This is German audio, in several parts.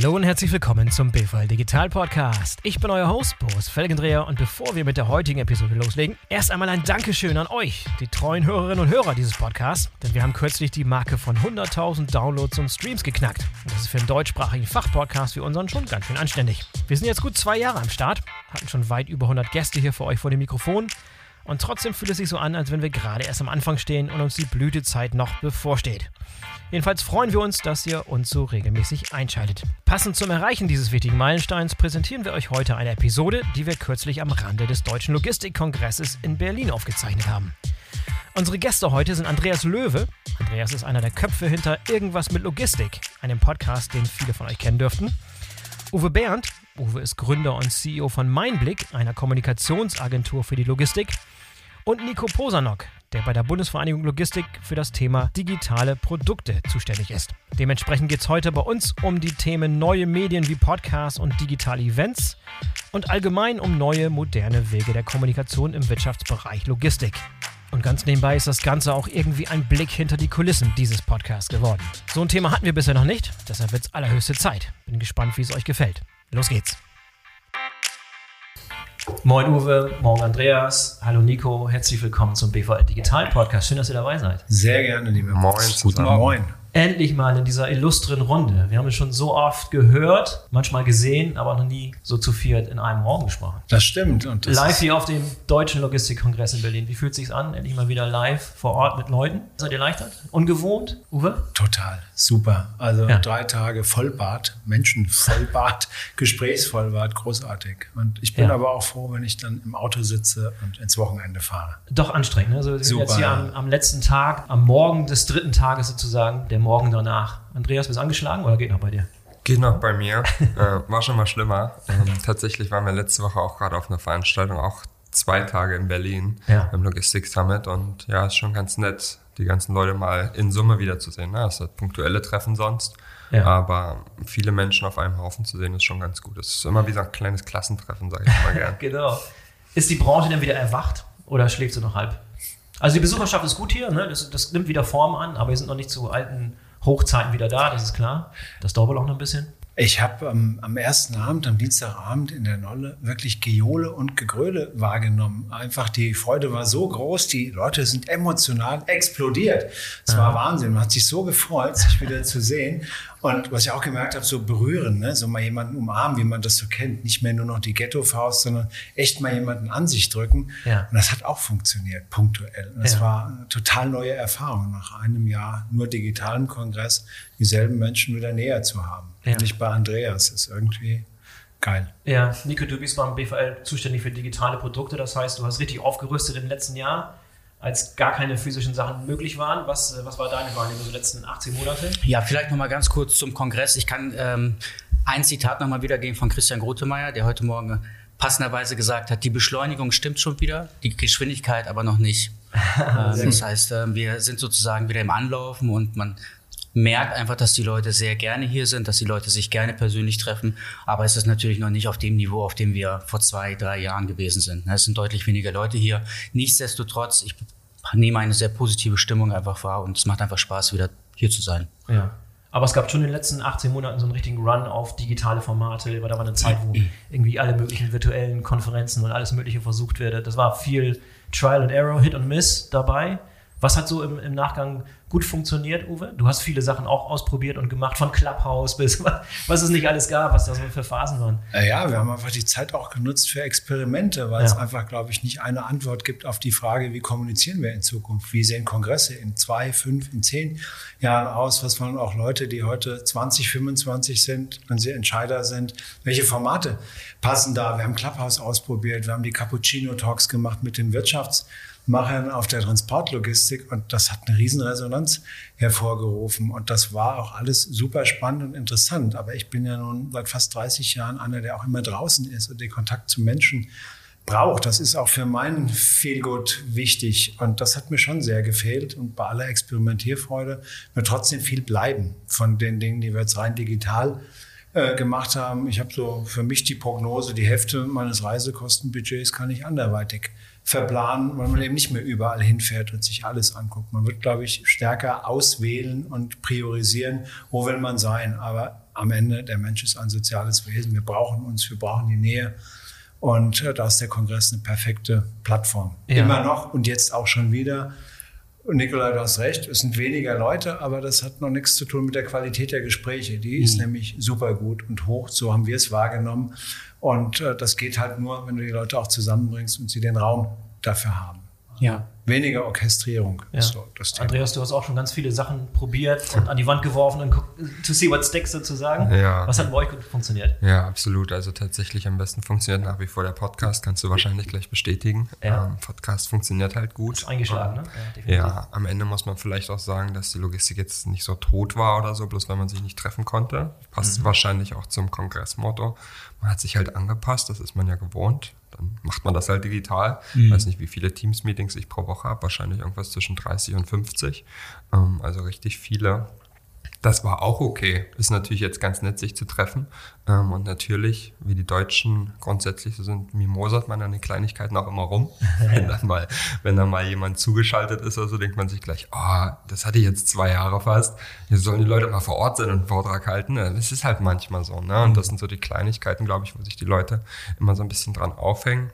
Hallo und herzlich willkommen zum BVL Digital Podcast. Ich bin euer Host Boris Felgendreher und bevor wir mit der heutigen Episode loslegen, erst einmal ein Dankeschön an euch, die treuen Hörerinnen und Hörer dieses Podcasts, denn wir haben kürzlich die Marke von 100.000 Downloads und Streams geknackt. Und das ist für einen deutschsprachigen Fachpodcast wie unseren schon ganz schön anständig. Wir sind jetzt gut zwei Jahre am Start, hatten schon weit über 100 Gäste hier für euch vor dem Mikrofon und trotzdem fühlt es sich so an, als wenn wir gerade erst am Anfang stehen und uns die Blütezeit noch bevorsteht. Jedenfalls freuen wir uns, dass ihr uns so regelmäßig einschaltet. Passend zum Erreichen dieses wichtigen Meilensteins präsentieren wir euch heute eine Episode, die wir kürzlich am Rande des Deutschen Logistikkongresses in Berlin aufgezeichnet haben. Unsere Gäste heute sind Andreas Löwe. Andreas ist einer der Köpfe hinter Irgendwas mit Logistik, einem Podcast, den viele von euch kennen dürften. Uwe Berndt. Uwe ist Gründer und CEO von Meinblick, einer Kommunikationsagentur für die Logistik. Und Nico Posanok, der bei der Bundesvereinigung Logistik für das Thema digitale Produkte zuständig ist. Dementsprechend geht es heute bei uns um die Themen neue Medien wie Podcasts und digitale Events und allgemein um neue, moderne Wege der Kommunikation im Wirtschaftsbereich Logistik. Und ganz nebenbei ist das Ganze auch irgendwie ein Blick hinter die Kulissen dieses Podcasts geworden. So ein Thema hatten wir bisher noch nicht, deshalb wird es allerhöchste Zeit. Bin gespannt, wie es euch gefällt. Los geht's! Moin Uwe, morgen Andreas, hallo Nico, herzlich willkommen zum BVL Digital Podcast. Schön, dass ihr dabei seid. Sehr gerne, liebe Moin Guten Morgen. Moin endlich mal in dieser illustren Runde. Wir haben es schon so oft gehört, manchmal gesehen, aber noch nie so zu viert in einem Raum gesprochen. Das stimmt. Und das live hier auf dem Deutschen Logistikkongress in Berlin. Wie fühlt es sich an? Endlich mal wieder live vor Ort mit Leuten. Seid ihr erleichtert? Ungewohnt? Uwe? Total. Super. Also ja. drei Tage Vollbad, Menschenvollbad, Gesprächsvollbad, großartig. Und ich bin ja. aber auch froh, wenn ich dann im Auto sitze und ins Wochenende fahre. Doch anstrengend. Ne? Also wir sind Super, jetzt hier am, am letzten Tag, am Morgen des dritten Tages sozusagen, der der Morgen danach. Andreas, bist du angeschlagen oder geht noch bei dir? Geht noch bei mir. äh, war schon mal schlimmer. Ähm, tatsächlich waren wir letzte Woche auch gerade auf einer Veranstaltung, auch zwei Tage in Berlin ja. im Logistik Summit. Und ja, ist schon ganz nett, die ganzen Leute mal in Summe wiederzusehen. Ne? Das hat punktuelle Treffen sonst. Ja. Aber viele Menschen auf einem Haufen zu sehen, ist schon ganz gut. Es ist immer wie so ein kleines Klassentreffen, sage ich mal gerne. genau. Ist die Branche denn wieder erwacht oder schläft sie noch halb? Also die Besucherschaft ist gut hier, ne? das, das nimmt wieder Form an, aber wir sind noch nicht zu alten Hochzeiten wieder da, das ist klar. Das dauert wohl auch noch ein bisschen. Ich habe ähm, am ersten Abend, am Dienstagabend in der Nolle wirklich Geole und Gegröle wahrgenommen. Einfach die Freude war so groß, die Leute sind emotional explodiert. Es war Wahnsinn. Man hat sich so gefreut, sich wieder zu sehen. Und was ich auch gemerkt habe, so berühren, ne? so mal jemanden umarmen, wie man das so kennt. Nicht mehr nur noch die Ghetto-Faust, sondern echt mal jemanden an sich drücken. Ja. Und das hat auch funktioniert, punktuell. Und das ja. war eine total neue Erfahrung, nach einem Jahr nur digitalen Kongress dieselben Menschen wieder näher zu haben. Ja. Nicht bei Andreas, ist irgendwie geil. Ja, Nico, du bist beim BVL zuständig für digitale Produkte. Das heißt, du hast richtig aufgerüstet im letzten Jahr als gar keine physischen Sachen möglich waren. Was, äh, was war deine Wahrnehmung in den letzten 18 Monate? Ja, vielleicht nochmal ganz kurz zum Kongress. Ich kann ähm, ein Zitat nochmal wiedergeben von Christian Grotemeyer, der heute Morgen passenderweise gesagt hat, die Beschleunigung stimmt schon wieder, die Geschwindigkeit aber noch nicht. ähm, das heißt, äh, wir sind sozusagen wieder im Anlaufen und man merkt einfach, dass die Leute sehr gerne hier sind, dass die Leute sich gerne persönlich treffen. Aber es ist natürlich noch nicht auf dem Niveau, auf dem wir vor zwei, drei Jahren gewesen sind. Es sind deutlich weniger Leute hier. Nichtsdestotrotz, ich nehme eine sehr positive Stimmung einfach wahr und es macht einfach Spaß, wieder hier zu sein. Ja. Aber es gab schon in den letzten 18 Monaten so einen richtigen Run auf digitale Formate. Da war eine Zeit, wo irgendwie alle möglichen virtuellen Konferenzen und alles Mögliche versucht wurde. Das war viel Trial and Error, Hit und Miss dabei. Was hat so im, im Nachgang gut funktioniert, Uwe? Du hast viele Sachen auch ausprobiert und gemacht, von Clubhouse bis was es nicht alles gab, was da so für Phasen waren. Ja, wir haben einfach die Zeit auch genutzt für Experimente, weil ja. es einfach, glaube ich, nicht eine Antwort gibt auf die Frage, wie kommunizieren wir in Zukunft? Wie sehen Kongresse in zwei, fünf, in zehn Jahren aus? Was wollen auch Leute, die heute 20, 25 sind, wenn sie Entscheider sind? Welche Formate passen da? Wir haben Clubhouse ausprobiert, wir haben die Cappuccino Talks gemacht mit den Wirtschafts- Machern auf der Transportlogistik und das hat eine Riesenresonanz hervorgerufen und das war auch alles super spannend und interessant. Aber ich bin ja nun seit fast 30 Jahren einer, der auch immer draußen ist und den Kontakt zu Menschen braucht. Das ist auch für meinen Feelgood wichtig und das hat mir schon sehr gefehlt und bei aller Experimentierfreude wird trotzdem viel bleiben von den Dingen, die wir jetzt rein digital äh, gemacht haben. Ich habe so für mich die Prognose, die Hälfte meines Reisekostenbudgets kann ich anderweitig verplanen, weil man eben nicht mehr überall hinfährt und sich alles anguckt. Man wird, glaube ich, stärker auswählen und priorisieren, wo will man sein. Aber am Ende, der Mensch ist ein soziales Wesen. Wir brauchen uns, wir brauchen die Nähe. Und äh, da ist der Kongress eine perfekte Plattform. Ja. Immer noch und jetzt auch schon wieder. Und Nikolai, du hast recht, es sind weniger Leute, aber das hat noch nichts zu tun mit der Qualität der Gespräche. Die ist mhm. nämlich super gut und hoch, so haben wir es wahrgenommen. Und äh, das geht halt nur, wenn du die Leute auch zusammenbringst und sie den Raum dafür haben. Ja weniger Orchestrierung. Ja. So Andreas, du hast auch schon ganz viele Sachen probiert und an die Wand geworfen und to see what sticks sozusagen. Ja. Was hat bei euch gut funktioniert? Ja, absolut. Also tatsächlich am besten funktioniert nach wie vor der Podcast, kannst du wahrscheinlich gleich bestätigen. Ja. Ähm, Podcast funktioniert halt gut. Ist eingeschlagen, ne? Ja, ja, am Ende muss man vielleicht auch sagen, dass die Logistik jetzt nicht so tot war oder so, bloß weil man sich nicht treffen konnte. Passt mhm. wahrscheinlich auch zum Kongressmotto. Man hat sich halt angepasst, das ist man ja gewohnt dann macht man das halt digital. Mhm. Weiß nicht, wie viele Teams-Meetings ich pro Woche habe, wahrscheinlich irgendwas zwischen 30 und 50. Ähm, also richtig viele. Das war auch okay. Ist natürlich jetzt ganz nett, sich zu treffen. Ähm, und natürlich, wie die Deutschen grundsätzlich so sind, mimosert man an den Kleinigkeiten auch immer rum. wenn, dann mal, wenn dann mal jemand zugeschaltet ist oder so, denkt man sich gleich, oh, das hatte ich jetzt zwei Jahre fast. Jetzt sollen die Leute mal vor Ort sein und einen Vortrag halten. Das ist halt manchmal so. Ne? Und das sind so die Kleinigkeiten, glaube ich, wo sich die Leute immer so ein bisschen dran aufhängen.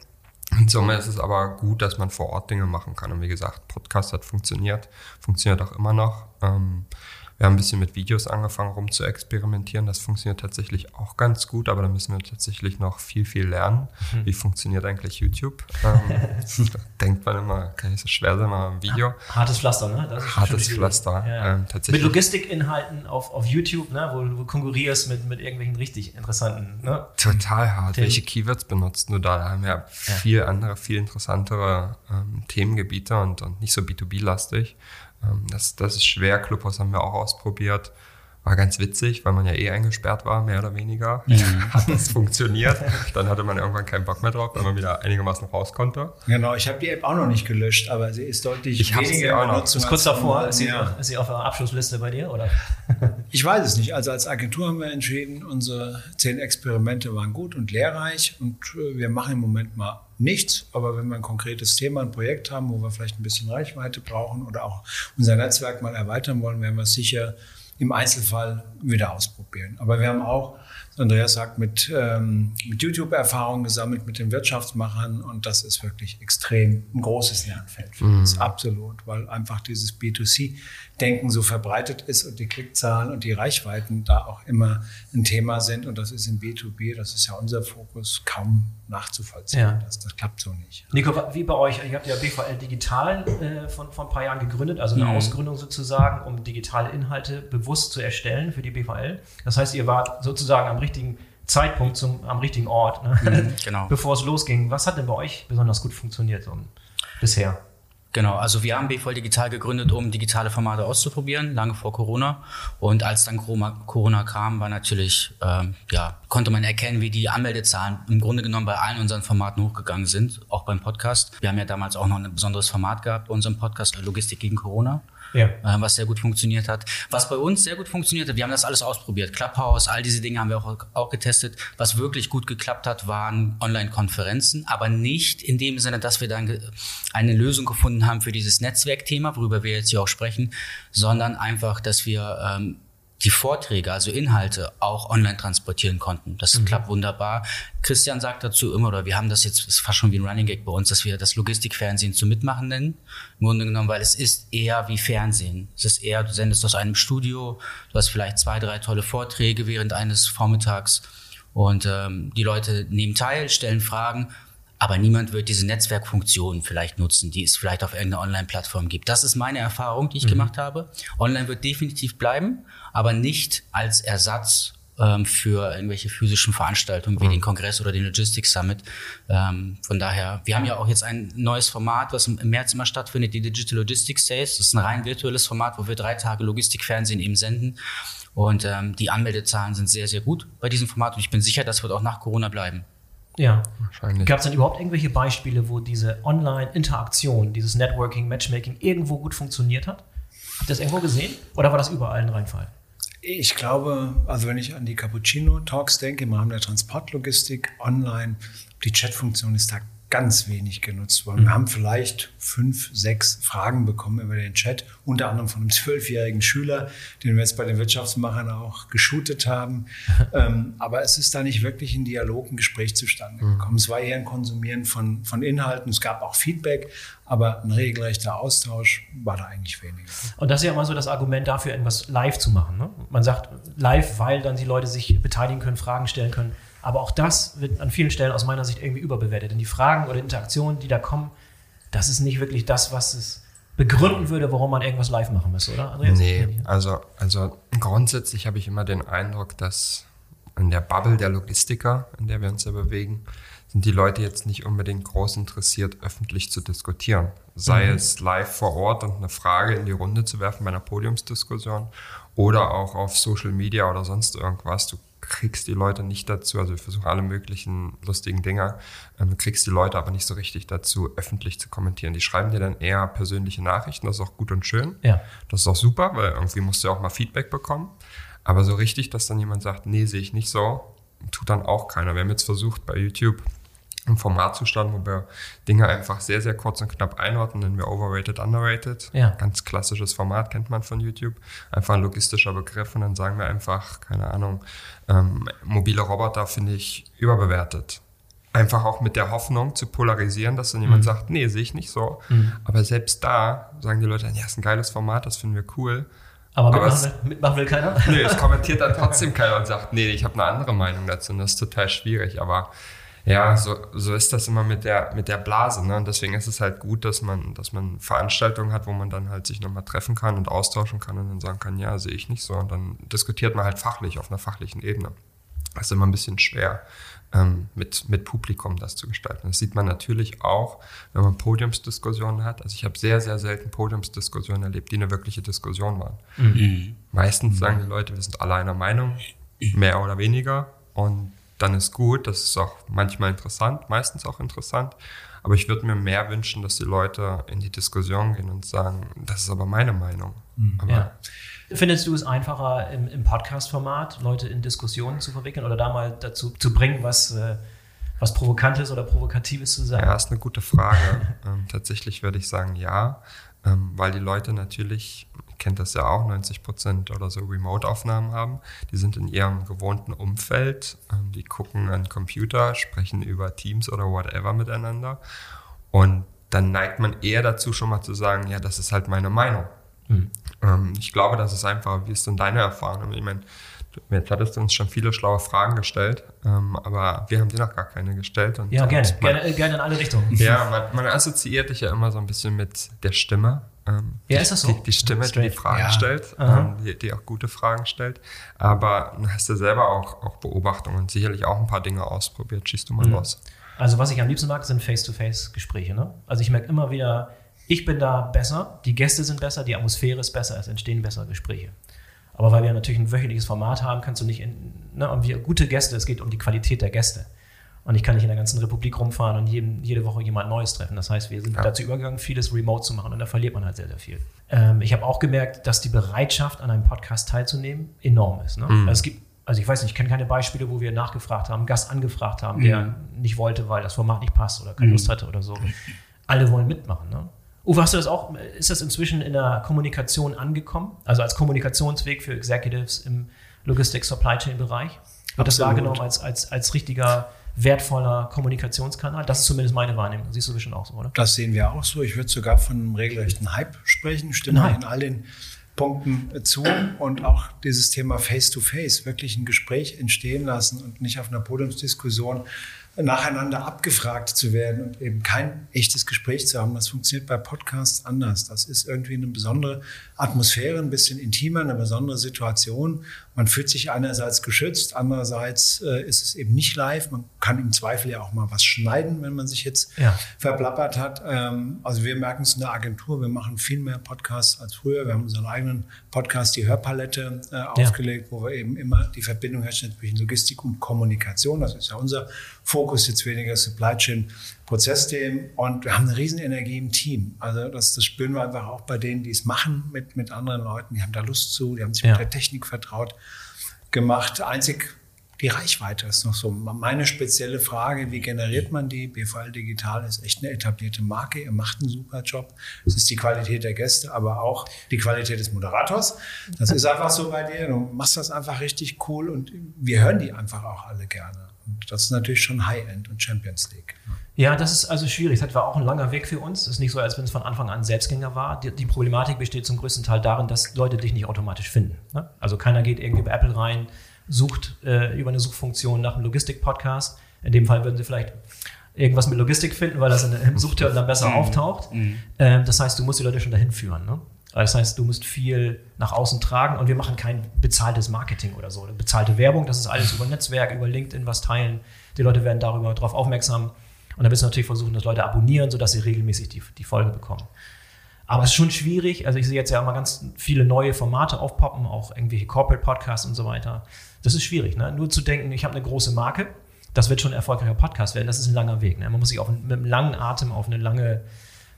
In Summe ist es aber gut, dass man vor Ort Dinge machen kann. Und wie gesagt, Podcast hat funktioniert, funktioniert auch immer noch. Ähm, wir haben ein bisschen mit Videos angefangen, rum zu experimentieren. Das funktioniert tatsächlich auch ganz gut, aber da müssen wir tatsächlich noch viel, viel lernen. Mhm. Wie funktioniert eigentlich YouTube? Ähm, denkt man immer, kann nicht so schwer sein, mal ein Video. Hartes Pflaster, ne? Hartes Pflaster. Ja. Ähm, tatsächlich. Mit Logistikinhalten auf, auf YouTube, ne? wo du konkurrierst mit, mit irgendwelchen richtig interessanten. Ne? Total hart. Themen. Welche Keywords benutzt du da? Da haben wir ja viel andere, viel interessantere ähm, Themengebiete und, und nicht so B2B-lastig. Ähm, das, das ist schwer. Clubhouse haben wir auch ausprobiert. War ganz witzig, weil man ja eh eingesperrt war, mehr oder weniger. Mhm. Hat das funktioniert. Dann hatte man irgendwann keinen Bock mehr drauf, weil man wieder einigermaßen raus konnte. Genau, ich habe die App auch noch nicht gelöscht, aber sie ist deutlich ich weniger auch noch. Ist kurz davor, ist sie, ja. ist sie auf der Abschlussliste bei dir, oder? ich weiß es nicht. Also als Agentur haben wir entschieden, unsere zehn Experimente waren gut und lehrreich und äh, wir machen im Moment mal nichts, aber wenn wir ein konkretes Thema, ein Projekt haben, wo wir vielleicht ein bisschen Reichweite brauchen oder auch unser Netzwerk mal erweitern wollen, werden wir es sicher im Einzelfall wieder ausprobieren. Aber wir haben auch Andreas sagt, mit, ähm, mit YouTube Erfahrung gesammelt, mit den Wirtschaftsmachern und das ist wirklich extrem ein großes Lernfeld für uns, mhm. absolut, weil einfach dieses B2C-Denken so verbreitet ist und die Klickzahlen und die Reichweiten da auch immer ein Thema sind und das ist im B2B, das ist ja unser Fokus, kaum nachzuvollziehen. Ja. Das, das klappt so nicht. Nico, wie bei euch, ihr habt ja BVL Digital äh, von, von ein paar Jahren gegründet, also eine mhm. Ausgründung sozusagen, um digitale Inhalte bewusst zu erstellen für die BVL. Das heißt, ihr wart sozusagen am richtigen Zeitpunkt zum, am richtigen Ort, ne? mhm, genau. bevor es losging. Was hat denn bei euch besonders gut funktioniert um, bisher? Genau, also wir haben BVL Digital gegründet, um digitale Formate auszuprobieren, lange vor Corona. Und als dann Corona kam, war natürlich, ähm, ja, konnte man erkennen, wie die Anmeldezahlen im Grunde genommen bei allen unseren Formaten hochgegangen sind, auch beim Podcast. Wir haben ja damals auch noch ein besonderes Format gehabt bei unserem Podcast, Logistik gegen Corona ja. äh, was sehr gut funktioniert hat. Was bei uns sehr gut funktioniert hat, wir haben das alles ausprobiert. Clubhouse, all diese Dinge haben wir auch, auch getestet. Was wirklich gut geklappt hat, waren Online-Konferenzen, aber nicht in dem Sinne, dass wir dann eine Lösung gefunden haben für dieses Netzwerkthema, worüber wir jetzt hier auch sprechen, sondern einfach, dass wir ähm, die Vorträge, also Inhalte, auch online transportieren konnten. Das mhm. klappt wunderbar. Christian sagt dazu immer, oder wir haben das jetzt, ist fast schon wie ein Running Gag bei uns, dass wir das Logistikfernsehen zu mitmachen nennen. Im Grunde genommen, weil es ist eher wie Fernsehen. Es ist eher, du sendest aus einem Studio, du hast vielleicht zwei, drei tolle Vorträge während eines Vormittags und ähm, die Leute nehmen teil, stellen Fragen aber niemand wird diese Netzwerkfunktion vielleicht nutzen, die es vielleicht auf irgendeiner Online-Plattform gibt. Das ist meine Erfahrung, die ich mhm. gemacht habe. Online wird definitiv bleiben, aber nicht als Ersatz ähm, für irgendwelche physischen Veranstaltungen wie mhm. den Kongress oder den Logistics Summit. Ähm, von daher, wir haben ja auch jetzt ein neues Format, was im März immer stattfindet, die Digital Logistics Days. Das ist ein rein virtuelles Format, wo wir drei Tage Logistikfernsehen eben senden. Und ähm, die Anmeldezahlen sind sehr, sehr gut bei diesem Format und ich bin sicher, das wird auch nach Corona bleiben. Ja, wahrscheinlich. Gab es denn überhaupt irgendwelche Beispiele, wo diese Online-Interaktion, dieses Networking, Matchmaking irgendwo gut funktioniert hat? Habt ihr das irgendwo gesehen? Oder war das überall ein Reinfall? Ich glaube, also wenn ich an die Cappuccino-Talks denke im Rahmen der Transportlogistik online, die Chatfunktion ist da ganz wenig genutzt worden. Wir mhm. haben vielleicht fünf, sechs Fragen bekommen über den Chat, unter anderem von einem zwölfjährigen Schüler, den wir jetzt bei den Wirtschaftsmachern auch geshootet haben. ähm, aber es ist da nicht wirklich ein Dialog, ein Gespräch zustande mhm. gekommen. Es war eher ein Konsumieren von, von Inhalten. Es gab auch Feedback, aber ein regelrechter Austausch war da eigentlich weniger. Und das ist ja immer so das Argument dafür, etwas live zu machen. Ne? Man sagt live, weil dann die Leute sich beteiligen können, Fragen stellen können. Aber auch das wird an vielen Stellen aus meiner Sicht irgendwie überbewertet. Denn die Fragen oder Interaktionen, die da kommen, das ist nicht wirklich das, was es begründen würde, warum man irgendwas live machen müsste, oder? Andreas? Nee, also, also grundsätzlich habe ich immer den Eindruck, dass in der Bubble der Logistiker, in der wir uns ja bewegen, sind die Leute jetzt nicht unbedingt groß interessiert, öffentlich zu diskutieren. Sei mhm. es live vor Ort und eine Frage in die Runde zu werfen bei einer Podiumsdiskussion oder auch auf Social Media oder sonst irgendwas. Du kriegst die Leute nicht dazu, also wir versuchen alle möglichen lustigen Dinger, ähm, kriegst die Leute aber nicht so richtig dazu, öffentlich zu kommentieren. Die schreiben dir dann eher persönliche Nachrichten, das ist auch gut und schön. Ja. Das ist auch super, weil irgendwie musst du ja auch mal Feedback bekommen. Aber so richtig, dass dann jemand sagt, nee, sehe ich nicht so, tut dann auch keiner. Wir haben jetzt versucht bei YouTube im Formatzustand, wo wir Dinge einfach sehr, sehr kurz und knapp einordnen, nennen wir Overrated, Underrated. Ja. Ganz klassisches Format kennt man von YouTube. Einfach ein logistischer Begriff und dann sagen wir einfach, keine Ahnung, ähm, mobile Roboter finde ich überbewertet. Einfach auch mit der Hoffnung zu polarisieren, dass dann jemand mhm. sagt, nee, sehe ich nicht so. Mhm. Aber selbst da sagen die Leute, ja, ist ein geiles Format, das finden wir cool. Aber, Aber mitmachen, will, mitmachen will keiner? Nee, es kommentiert dann trotzdem keiner und sagt, nee, ich habe eine andere Meinung dazu und das ist total schwierig. Aber ja, so, so ist das immer mit der, mit der Blase. Ne? Und deswegen ist es halt gut, dass man, dass man Veranstaltungen hat, wo man dann halt sich nochmal treffen kann und austauschen kann und dann sagen kann, ja, sehe ich nicht so. Und dann diskutiert man halt fachlich, auf einer fachlichen Ebene. Das ist immer ein bisschen schwer, ähm, mit, mit Publikum das zu gestalten. Das sieht man natürlich auch, wenn man Podiumsdiskussionen hat. Also ich habe sehr, sehr selten Podiumsdiskussionen erlebt, die eine wirkliche Diskussion waren. Mhm. Meistens sagen die Leute, wir sind alle einer Meinung, mehr oder weniger. Und dann ist gut. Das ist auch manchmal interessant, meistens auch interessant. Aber ich würde mir mehr wünschen, dass die Leute in die Diskussion gehen und sagen, das ist aber meine Meinung. Mhm. Aber ja. Findest du es einfacher im, im Podcast-Format, Leute in Diskussionen zu verwickeln oder da mal dazu zu bringen, was, äh, was Provokantes oder Provokatives zu sagen? Ja, ist eine gute Frage. ähm, tatsächlich würde ich sagen, ja, ähm, weil die Leute natürlich kennt das ja auch, 90 Prozent oder so Remote-Aufnahmen haben. Die sind in ihrem gewohnten Umfeld, ähm, die gucken an Computer, sprechen über Teams oder whatever miteinander. Und dann neigt man eher dazu, schon mal zu sagen, ja, das ist halt meine Meinung. Mhm. ich glaube, das ist einfach, wie ist denn deine Erfahrung? Ich meine, Jetzt hattest du uns schon viele schlaue Fragen gestellt, ähm, aber wir haben dir noch gar keine gestellt. Und, ja, gerne, man, gerne, gerne in alle Richtungen. Ja, man, man, assoziiert dich ja immer so ein bisschen mit der Stimme. Ähm, ja, ist das so? Die, die Stimme, Straight. die die Fragen ja. stellt, ähm, die, die, auch gute Fragen stellt. Aber du hast ja selber auch, auch Beobachtungen und sicherlich auch ein paar Dinge ausprobiert. Schießt du mal mhm. los. Also was ich am liebsten mag, sind Face-to-Face-Gespräche. Ne? Also ich merke immer wieder, ich bin da besser, die Gäste sind besser, die Atmosphäre ist besser, es entstehen bessere Gespräche. Aber weil wir natürlich ein wöchentliches Format haben, kannst du nicht, in, ne, und wir gute Gäste, es geht um die Qualität der Gäste. Und ich kann nicht in der ganzen Republik rumfahren und jeden, jede Woche jemand Neues treffen. Das heißt, wir sind ja. dazu übergegangen, vieles remote zu machen und da verliert man halt sehr, sehr viel. Ähm, ich habe auch gemerkt, dass die Bereitschaft, an einem Podcast teilzunehmen, enorm ist. Ne? Mhm. Also es gibt, also ich weiß nicht, ich kenne keine Beispiele, wo wir nachgefragt haben, Gast angefragt haben, der mhm. nicht wollte, weil das Format nicht passt oder keine mhm. Lust hatte oder so. Alle wollen mitmachen. Ne? Uwe, hast du das auch, ist das inzwischen in der Kommunikation angekommen? Also als Kommunikationsweg für Executives im Logistics Supply Chain Bereich? Wird Absolut. das wahrgenommen als, als, als richtiger, wertvoller Kommunikationskanal? Das ist zumindest meine Wahrnehmung. Siehst du bestimmt auch so, oder? Das sehen wir auch so. Ich würde sogar von einem regelrechten Hype sprechen. Stimme in all den Punkten zu und auch dieses Thema Face-to-Face, -face, wirklich ein Gespräch entstehen lassen und nicht auf einer Podiumsdiskussion nacheinander abgefragt zu werden und eben kein echtes Gespräch zu haben. Das funktioniert bei Podcasts anders. Das ist irgendwie eine besondere Atmosphäre, ein bisschen intimer, eine besondere Situation. Man fühlt sich einerseits geschützt, andererseits äh, ist es eben nicht live. Man kann im Zweifel ja auch mal was schneiden, wenn man sich jetzt ja. verplappert hat. Ähm, also wir merken es in der Agentur, wir machen viel mehr Podcasts als früher. Wir haben unseren eigenen Podcast, die Hörpalette, äh, aufgelegt, ja. wo wir eben immer die Verbindung herstellen zwischen Logistik und Kommunikation. Das ist ja unser Fokus, jetzt weniger Supply Chain Prozessthemen und wir haben eine riesen Energie im Team. Also das, das spüren wir einfach auch bei denen, die es machen mit, mit anderen Leuten. Die haben da Lust zu, die haben sich ja. mit der Technik vertraut gemacht. Einzig die Reichweite ist noch so meine spezielle Frage. Wie generiert man die? BVL Digital ist echt eine etablierte Marke. Ihr macht einen super Job. Es ist die Qualität der Gäste, aber auch die Qualität des Moderators. Das ist einfach so bei dir. Du machst das einfach richtig cool und wir hören die einfach auch alle gerne. Und das ist natürlich schon High-End und Champions League. Ja, das ist also schwierig. Das war auch ein langer Weg für uns. Es ist nicht so, als wenn es von Anfang an Selbstgänger war. Die, die, Problematik besteht zum größten Teil darin, dass Leute dich nicht automatisch finden. Ne? Also keiner geht irgendwie bei Apple rein, sucht äh, über eine Suchfunktion nach einem Logistik-Podcast. In dem Fall würden sie vielleicht irgendwas mit Logistik finden, weil das in, im Suchterm dann besser mhm. auftaucht. Mhm. Ähm, das heißt, du musst die Leute schon dahin führen. Ne? Das heißt, du musst viel nach außen tragen und wir machen kein bezahltes Marketing oder so. Bezahlte Werbung, das ist alles über Netzwerk, über LinkedIn was teilen. Die Leute werden darüber darauf aufmerksam. Und dann wirst du natürlich versuchen, dass Leute abonnieren, sodass sie regelmäßig die, die Folge bekommen. Aber es ist schon schwierig. Also ich sehe jetzt ja immer ganz viele neue Formate aufpoppen, auch irgendwelche Corporate Podcasts und so weiter. Das ist schwierig. Ne? Nur zu denken, ich habe eine große Marke, das wird schon ein erfolgreicher Podcast werden. Das ist ein langer Weg. Ne? Man muss sich auf, mit einem langen Atem auf eine lange,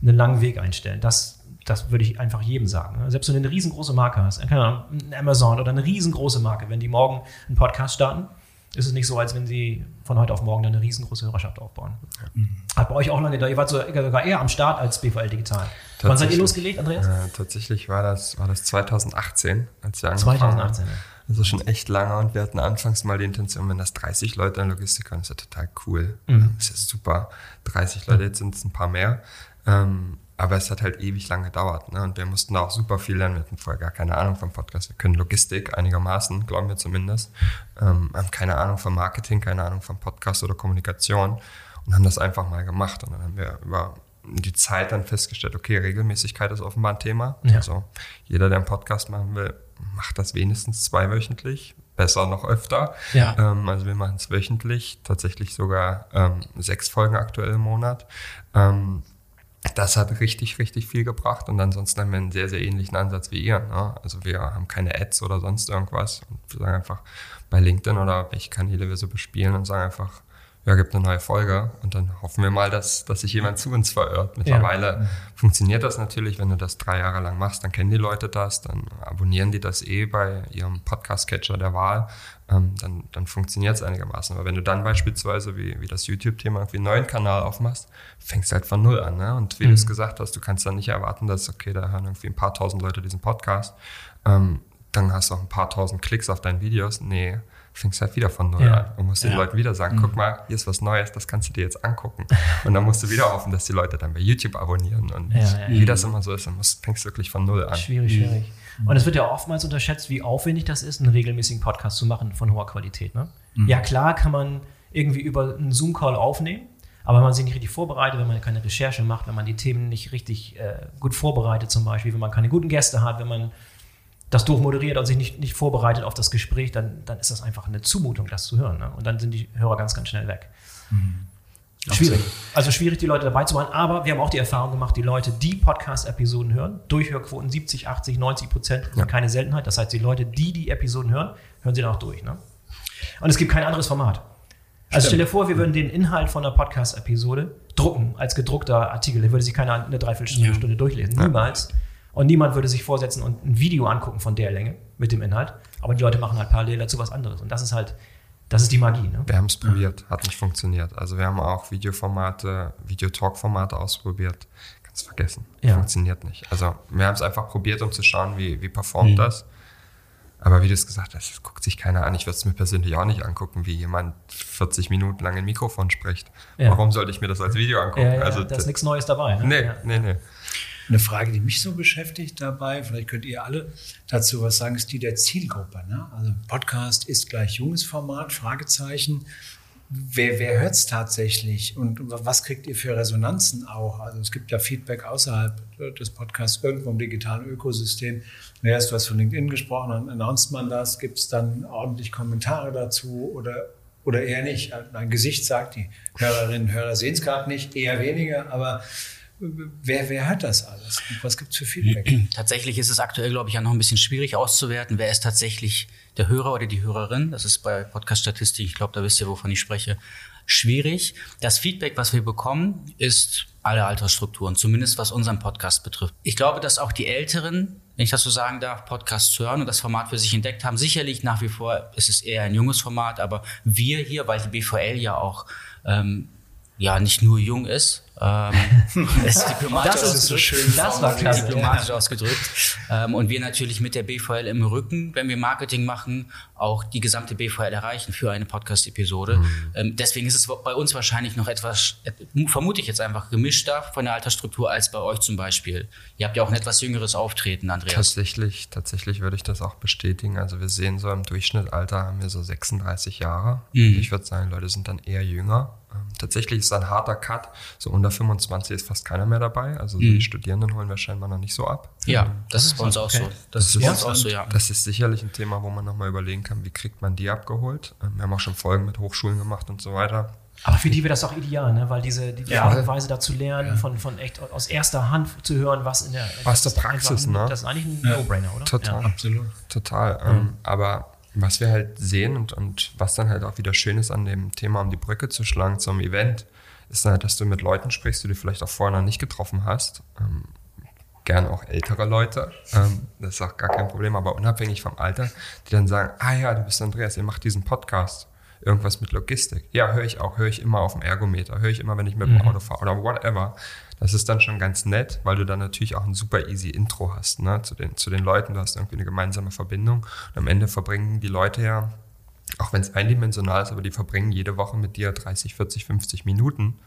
einen langen Weg einstellen. Das, das würde ich einfach jedem sagen. Ne? Selbst wenn du eine riesengroße Marke hast, keine Ahnung, Amazon oder eine riesengroße Marke, wenn die morgen einen Podcast starten, ist es nicht so, als wenn sie von heute auf morgen eine riesengroße Hörerschaft aufbauen. Mhm. Hat bei euch auch lange da, ihr wart sogar eher am Start als BVL Digital. Wann seid ihr losgelegt, Andreas? Äh, tatsächlich war das, war das 2018, als wir angefangen 2018, haben. ja. Also schon echt lange und wir hatten anfangs mal die Intention, wenn das 30 Leute in Logistik waren, ist ja total cool. Mhm. Das ist ja super. 30 Leute, jetzt sind es ein paar mehr. Ähm, aber es hat halt ewig lang gedauert. Ne? Und wir mussten da auch super viel lernen. Wir hatten vorher gar keine Ahnung vom Podcast. Wir können Logistik einigermaßen, glauben wir zumindest. Ähm, haben keine Ahnung vom Marketing, keine Ahnung vom Podcast oder Kommunikation und haben das einfach mal gemacht. Und dann haben wir über die Zeit dann festgestellt, okay, Regelmäßigkeit ist offenbar ein Thema. Ja. Also jeder, der einen Podcast machen will, macht das wenigstens zweiwöchentlich, besser noch öfter. Ja. Ähm, also wir machen es wöchentlich, tatsächlich sogar ähm, sechs Folgen aktuell im Monat. Ähm, das hat richtig, richtig viel gebracht und ansonsten haben wir einen sehr, sehr ähnlichen Ansatz wie ihr. Ne? Also wir haben keine Ads oder sonst irgendwas und wir sagen einfach bei LinkedIn oder welche Kanäle wir so bespielen und sagen einfach, ja, gibt eine neue Folge und dann hoffen wir mal, dass, dass sich jemand zu uns verirrt. Mittlerweile ja. funktioniert das natürlich, wenn du das drei Jahre lang machst, dann kennen die Leute das, dann abonnieren die das eh bei ihrem Podcast-Catcher der Wahl, ähm, dann, dann funktioniert es einigermaßen. Aber wenn du dann beispielsweise, wie, wie das YouTube-Thema, irgendwie einen neuen Kanal aufmachst, fängst du halt von Null an. Ne? Und wie mhm. du es gesagt hast, du kannst dann nicht erwarten, dass, okay, da hören irgendwie ein paar tausend Leute diesen Podcast, ähm, dann hast du auch ein paar tausend Klicks auf deinen Videos. Nee, fängst halt wieder von neu ja. an und musst den ja. Leuten wieder sagen, mhm. guck mal, hier ist was Neues, das kannst du dir jetzt angucken. Und dann musst du wieder hoffen, dass die Leute dann bei YouTube abonnieren. Und ja, wie das immer so ist, dann musst, fängst du wirklich von null an. Schwierig, mhm. schwierig. Und es wird ja oftmals unterschätzt, wie aufwendig das ist, einen regelmäßigen Podcast zu machen von hoher Qualität. Ne? Mhm. Ja, klar kann man irgendwie über einen Zoom-Call aufnehmen, aber wenn man sich nicht richtig vorbereitet, wenn man keine Recherche macht, wenn man die Themen nicht richtig äh, gut vorbereitet zum Beispiel, wenn man keine guten Gäste hat, wenn man das durchmoderiert und sich nicht, nicht vorbereitet auf das Gespräch, dann, dann ist das einfach eine Zumutung, das zu hören. Ne? Und dann sind die Hörer ganz, ganz schnell weg. Mhm. Schwierig. Also schwierig, die Leute dabei zu machen. Aber wir haben auch die Erfahrung gemacht, die Leute, die Podcast-Episoden hören, Durchhörquoten 70, 80, 90 Prozent, ja. keine Seltenheit. Das heißt, die Leute, die die Episoden hören, hören sie dann auch durch. Ne? Und es gibt kein anderes Format. Also stell dir vor, wir würden den Inhalt von einer Podcast-Episode drucken als gedruckter Artikel. Der würde sich keiner eine Dreiviertelstunde ja. durchlesen. Niemals. Ja. Und niemand würde sich vorsetzen und ein Video angucken von der Länge mit dem Inhalt. Aber die Leute machen halt parallel dazu was anderes. Und das ist halt, das ist die Magie. Ne? Wir haben es probiert, hat nicht funktioniert. Also wir haben auch Videoformate, Videotalk-Formate ausprobiert. Ganz vergessen. Ja. Funktioniert nicht. Also wir haben es einfach probiert, um zu schauen, wie, wie performt mhm. das. Aber wie du es gesagt hast, das guckt sich keiner an. Ich würde es mir persönlich auch nicht angucken, wie jemand 40 Minuten lang ein Mikrofon spricht. Ja. Warum sollte ich mir das als Video angucken? Ja, ja, also, da ist nichts Neues dabei. Ne? Nee, nee, nee. Eine Frage, die mich so beschäftigt dabei, vielleicht könnt ihr alle dazu was sagen, ist die der Zielgruppe. Ne? Also Podcast ist gleich junges Format, Fragezeichen. Wer, wer hört es tatsächlich und was kriegt ihr für Resonanzen auch? Also es gibt ja Feedback außerhalb des Podcasts irgendwo im digitalen Ökosystem. Du hast was von LinkedIn gesprochen, dann announced man das, gibt es dann ordentlich Kommentare dazu oder, oder eher nicht? Ein Gesicht sagt, die Hörerinnen und Hörer sehen es gerade nicht, eher weniger, aber Wer, wer hat das alles? was gibt es für Feedback? Tatsächlich ist es aktuell, glaube ich, ja noch ein bisschen schwierig auszuwerten, wer ist tatsächlich der Hörer oder die Hörerin. Das ist bei Podcast-Statistik, ich glaube, da wisst ihr, wovon ich spreche, schwierig. Das Feedback, was wir bekommen, ist alle Altersstrukturen, zumindest was unseren Podcast betrifft. Ich glaube, dass auch die Älteren, wenn ich das so sagen darf, Podcasts hören und das Format für sich entdeckt haben. Sicherlich nach wie vor ist es eher ein junges Format, aber wir hier, weil die BVL ja auch ähm, ja nicht nur jung ist, ähm, ist diplomatisch das ist so schön. Das war klasse. Diplomatisch ja. ausgedrückt. Ähm, und wir natürlich mit der BVL im Rücken, wenn wir Marketing machen, auch die gesamte BVL erreichen für eine Podcast-Episode. Mhm. Ähm, deswegen ist es bei uns wahrscheinlich noch etwas, vermute ich jetzt einfach, gemischter von der Altersstruktur als bei euch zum Beispiel. Ihr habt ja auch ein etwas jüngeres Auftreten, Andreas. Tatsächlich, tatsächlich würde ich das auch bestätigen. Also wir sehen so im Durchschnitt Alter haben wir so 36 Jahre. Mhm. Ich würde sagen, Leute sind dann eher jünger. Ähm, tatsächlich ist es ein harter Cut. So unter 25 ist fast keiner mehr dabei. Also mhm. die Studierenden holen wir scheinbar noch nicht so ab. Ja, das ist bei uns auch okay. so. Das, das ist bei uns auch so, ja. Das ist sicherlich ein Thema, wo man nochmal überlegen kann, wie kriegt man die abgeholt. Ähm, wir haben auch schon Folgen mit Hochschulen gemacht und so weiter. Aber für die wäre das auch ideal, ne? weil diese die ja. Art und Weise da zu lernen, ja. von, von echt aus erster Hand zu hören, was in der, was der Praxis, einfach, ne? Das ist eigentlich ein ja. No-Brainer, oder? Total, absolut. Total. Mhm. Ähm, aber was wir halt sehen und, und was dann halt auch wieder schön ist an dem Thema, um die Brücke zu schlagen zum Event, ist halt, dass du mit Leuten sprichst, die du vielleicht auch vorher noch nicht getroffen hast. Ähm, gern auch ältere Leute, ähm, das ist auch gar kein Problem, aber unabhängig vom Alter, die dann sagen, ah ja, du bist Andreas, ihr macht diesen Podcast, irgendwas mit Logistik. Ja, höre ich auch, höre ich immer auf dem Ergometer, höre ich immer, wenn ich mit dem mhm. Auto fahre oder whatever. Das ist dann schon ganz nett, weil du dann natürlich auch ein super easy Intro hast ne, zu, den, zu den Leuten. Du hast irgendwie eine gemeinsame Verbindung. Und am Ende verbringen die Leute ja, auch wenn es eindimensional ist, aber die verbringen jede Woche mit dir 30, 40, 50 Minuten.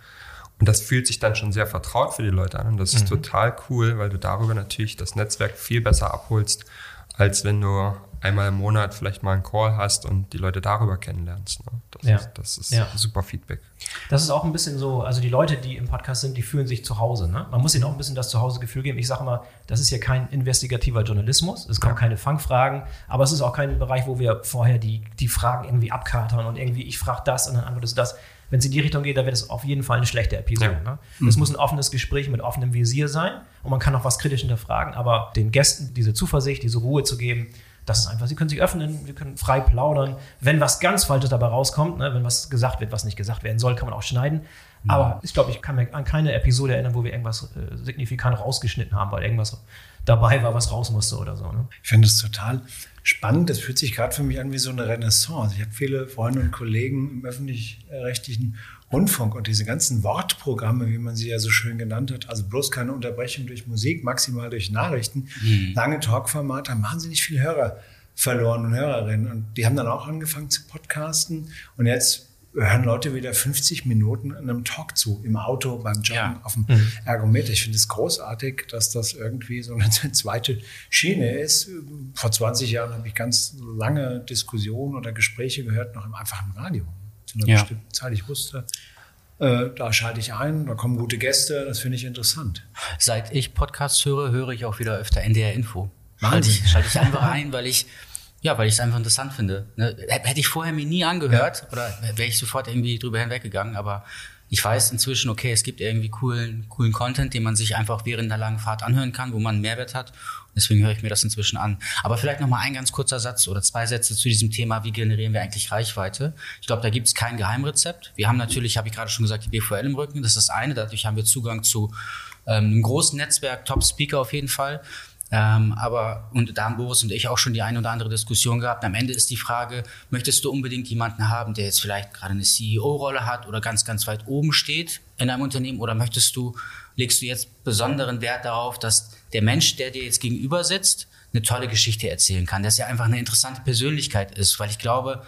Und das fühlt sich dann schon sehr vertraut für die Leute an. Und das ist mhm. total cool, weil du darüber natürlich das Netzwerk viel besser abholst, als wenn du einmal im Monat vielleicht mal einen Call hast und die Leute darüber kennenlernst. Ne? Das, ja. ist, das ist ja. super Feedback. Das ist auch ein bisschen so, also die Leute, die im Podcast sind, die fühlen sich zu Hause. Ne? Man muss ihnen auch ein bisschen das Zuhause-Gefühl geben. Ich sage mal, das ist hier kein investigativer Journalismus, es kommen ja. keine Fangfragen, aber es ist auch kein Bereich, wo wir vorher die, die Fragen irgendwie abkatern und irgendwie, ich frage das und dann antwortest du das. Wenn es in die Richtung geht, dann wird es auf jeden Fall eine schlechte Episode. Ja. Ne? Es mhm. muss ein offenes Gespräch mit offenem Visier sein und man kann auch was kritisch hinterfragen, aber den Gästen diese Zuversicht, diese Ruhe zu geben, das ist einfach, sie können sich öffnen, wir können frei plaudern. Wenn was ganz Falsches dabei rauskommt, ne, wenn was gesagt wird, was nicht gesagt werden soll, kann man auch schneiden. Mhm. Aber ich glaube, ich kann mich an keine Episode erinnern, wo wir irgendwas äh, signifikant rausgeschnitten haben, weil irgendwas dabei war, was raus musste oder so. Ne? Ich finde es total spannend. Das fühlt sich gerade für mich an wie so eine Renaissance. Ich habe viele Freunde und Kollegen im öffentlich-rechtlichen Rundfunk und diese ganzen Wortprogramme, wie man sie ja so schön genannt hat, also bloß keine Unterbrechung durch Musik, maximal durch Nachrichten, mhm. lange Talkformate, haben wahnsinnig viele Hörer verloren und Hörerinnen. Und die haben dann auch angefangen zu podcasten. Und jetzt hören Leute wieder 50 Minuten in einem Talk zu, im Auto, beim Joggen, ja. auf dem mhm. Ergometer. Ich finde es großartig, dass das irgendwie so eine zweite Schiene ist. Vor 20 Jahren habe ich ganz lange Diskussionen oder Gespräche gehört, noch im einfachen Radio. Zu einer ja. bestimmten Zeit. Ich wusste, äh, da schalte ich ein, da kommen gute Gäste, das finde ich interessant. Seit ich Podcasts höre, höre ich auch wieder öfter NDR Info. Schalte ich, schalte ich einfach ein, weil ich ja, weil ich es einfach interessant finde. Ne? Hätte ich vorher mir nie angehört ja. oder wäre ich sofort irgendwie drüber hinweggegangen, aber ich weiß inzwischen, okay, es gibt irgendwie coolen, coolen Content, den man sich einfach während der langen Fahrt anhören kann, wo man einen Mehrwert hat. Deswegen höre ich mir das inzwischen an. Aber vielleicht noch mal ein ganz kurzer Satz oder zwei Sätze zu diesem Thema, wie generieren wir eigentlich Reichweite? Ich glaube, da gibt es kein Geheimrezept. Wir haben natürlich, habe ich gerade schon gesagt, die BVL im Rücken. Das ist das eine. Dadurch haben wir Zugang zu ähm, einem großen Netzwerk, Top-Speaker auf jeden Fall. Ähm, aber, und da haben Boris und ich auch schon die eine oder andere Diskussion gehabt. Am Ende ist die Frage, möchtest du unbedingt jemanden haben, der jetzt vielleicht gerade eine CEO-Rolle hat oder ganz, ganz weit oben steht in einem Unternehmen oder möchtest du, legst du jetzt besonderen Wert darauf, dass der Mensch, der dir jetzt gegenüber sitzt, eine tolle Geschichte erzählen kann, dass er einfach eine interessante Persönlichkeit ist, weil ich glaube,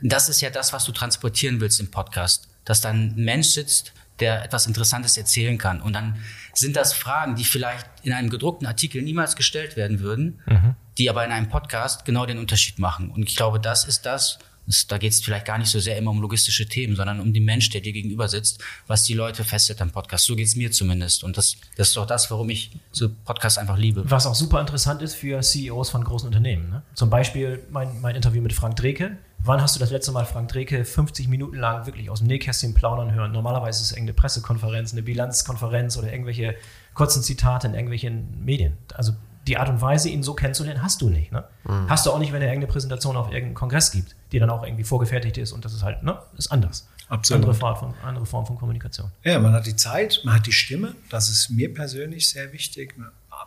das ist ja das, was du transportieren willst im Podcast, dass dann ein Mensch sitzt, der etwas Interessantes erzählen kann. Und dann sind das Fragen, die vielleicht in einem gedruckten Artikel niemals gestellt werden würden, mhm. die aber in einem Podcast genau den Unterschied machen. Und ich glaube, das ist das, das da geht es vielleicht gar nicht so sehr immer um logistische Themen, sondern um den Mensch, der dir gegenüber sitzt, was die Leute festhält am Podcast. So geht es mir zumindest. Und das, das ist auch das, warum ich so Podcasts einfach liebe. Was auch super interessant ist für CEOs von großen Unternehmen. Ne? Zum Beispiel mein, mein Interview mit Frank Dreke Wann hast du das letzte Mal Frank Dreke 50 Minuten lang wirklich aus dem Nähkästchen plaudern hören? Normalerweise ist es irgendeine Pressekonferenz, eine Bilanzkonferenz oder irgendwelche kurzen Zitate in irgendwelchen Medien. Also die Art und Weise, ihn so kennenzulernen, hast du nicht. Ne? Mhm. Hast du auch nicht, wenn er irgendeine Präsentation auf irgendeinen Kongress gibt, die dann auch irgendwie vorgefertigt ist und das ist halt, ne, ist anders. Absolut. Andere Form, von, andere Form von Kommunikation. Ja, man hat die Zeit, man hat die Stimme. Das ist mir persönlich sehr wichtig.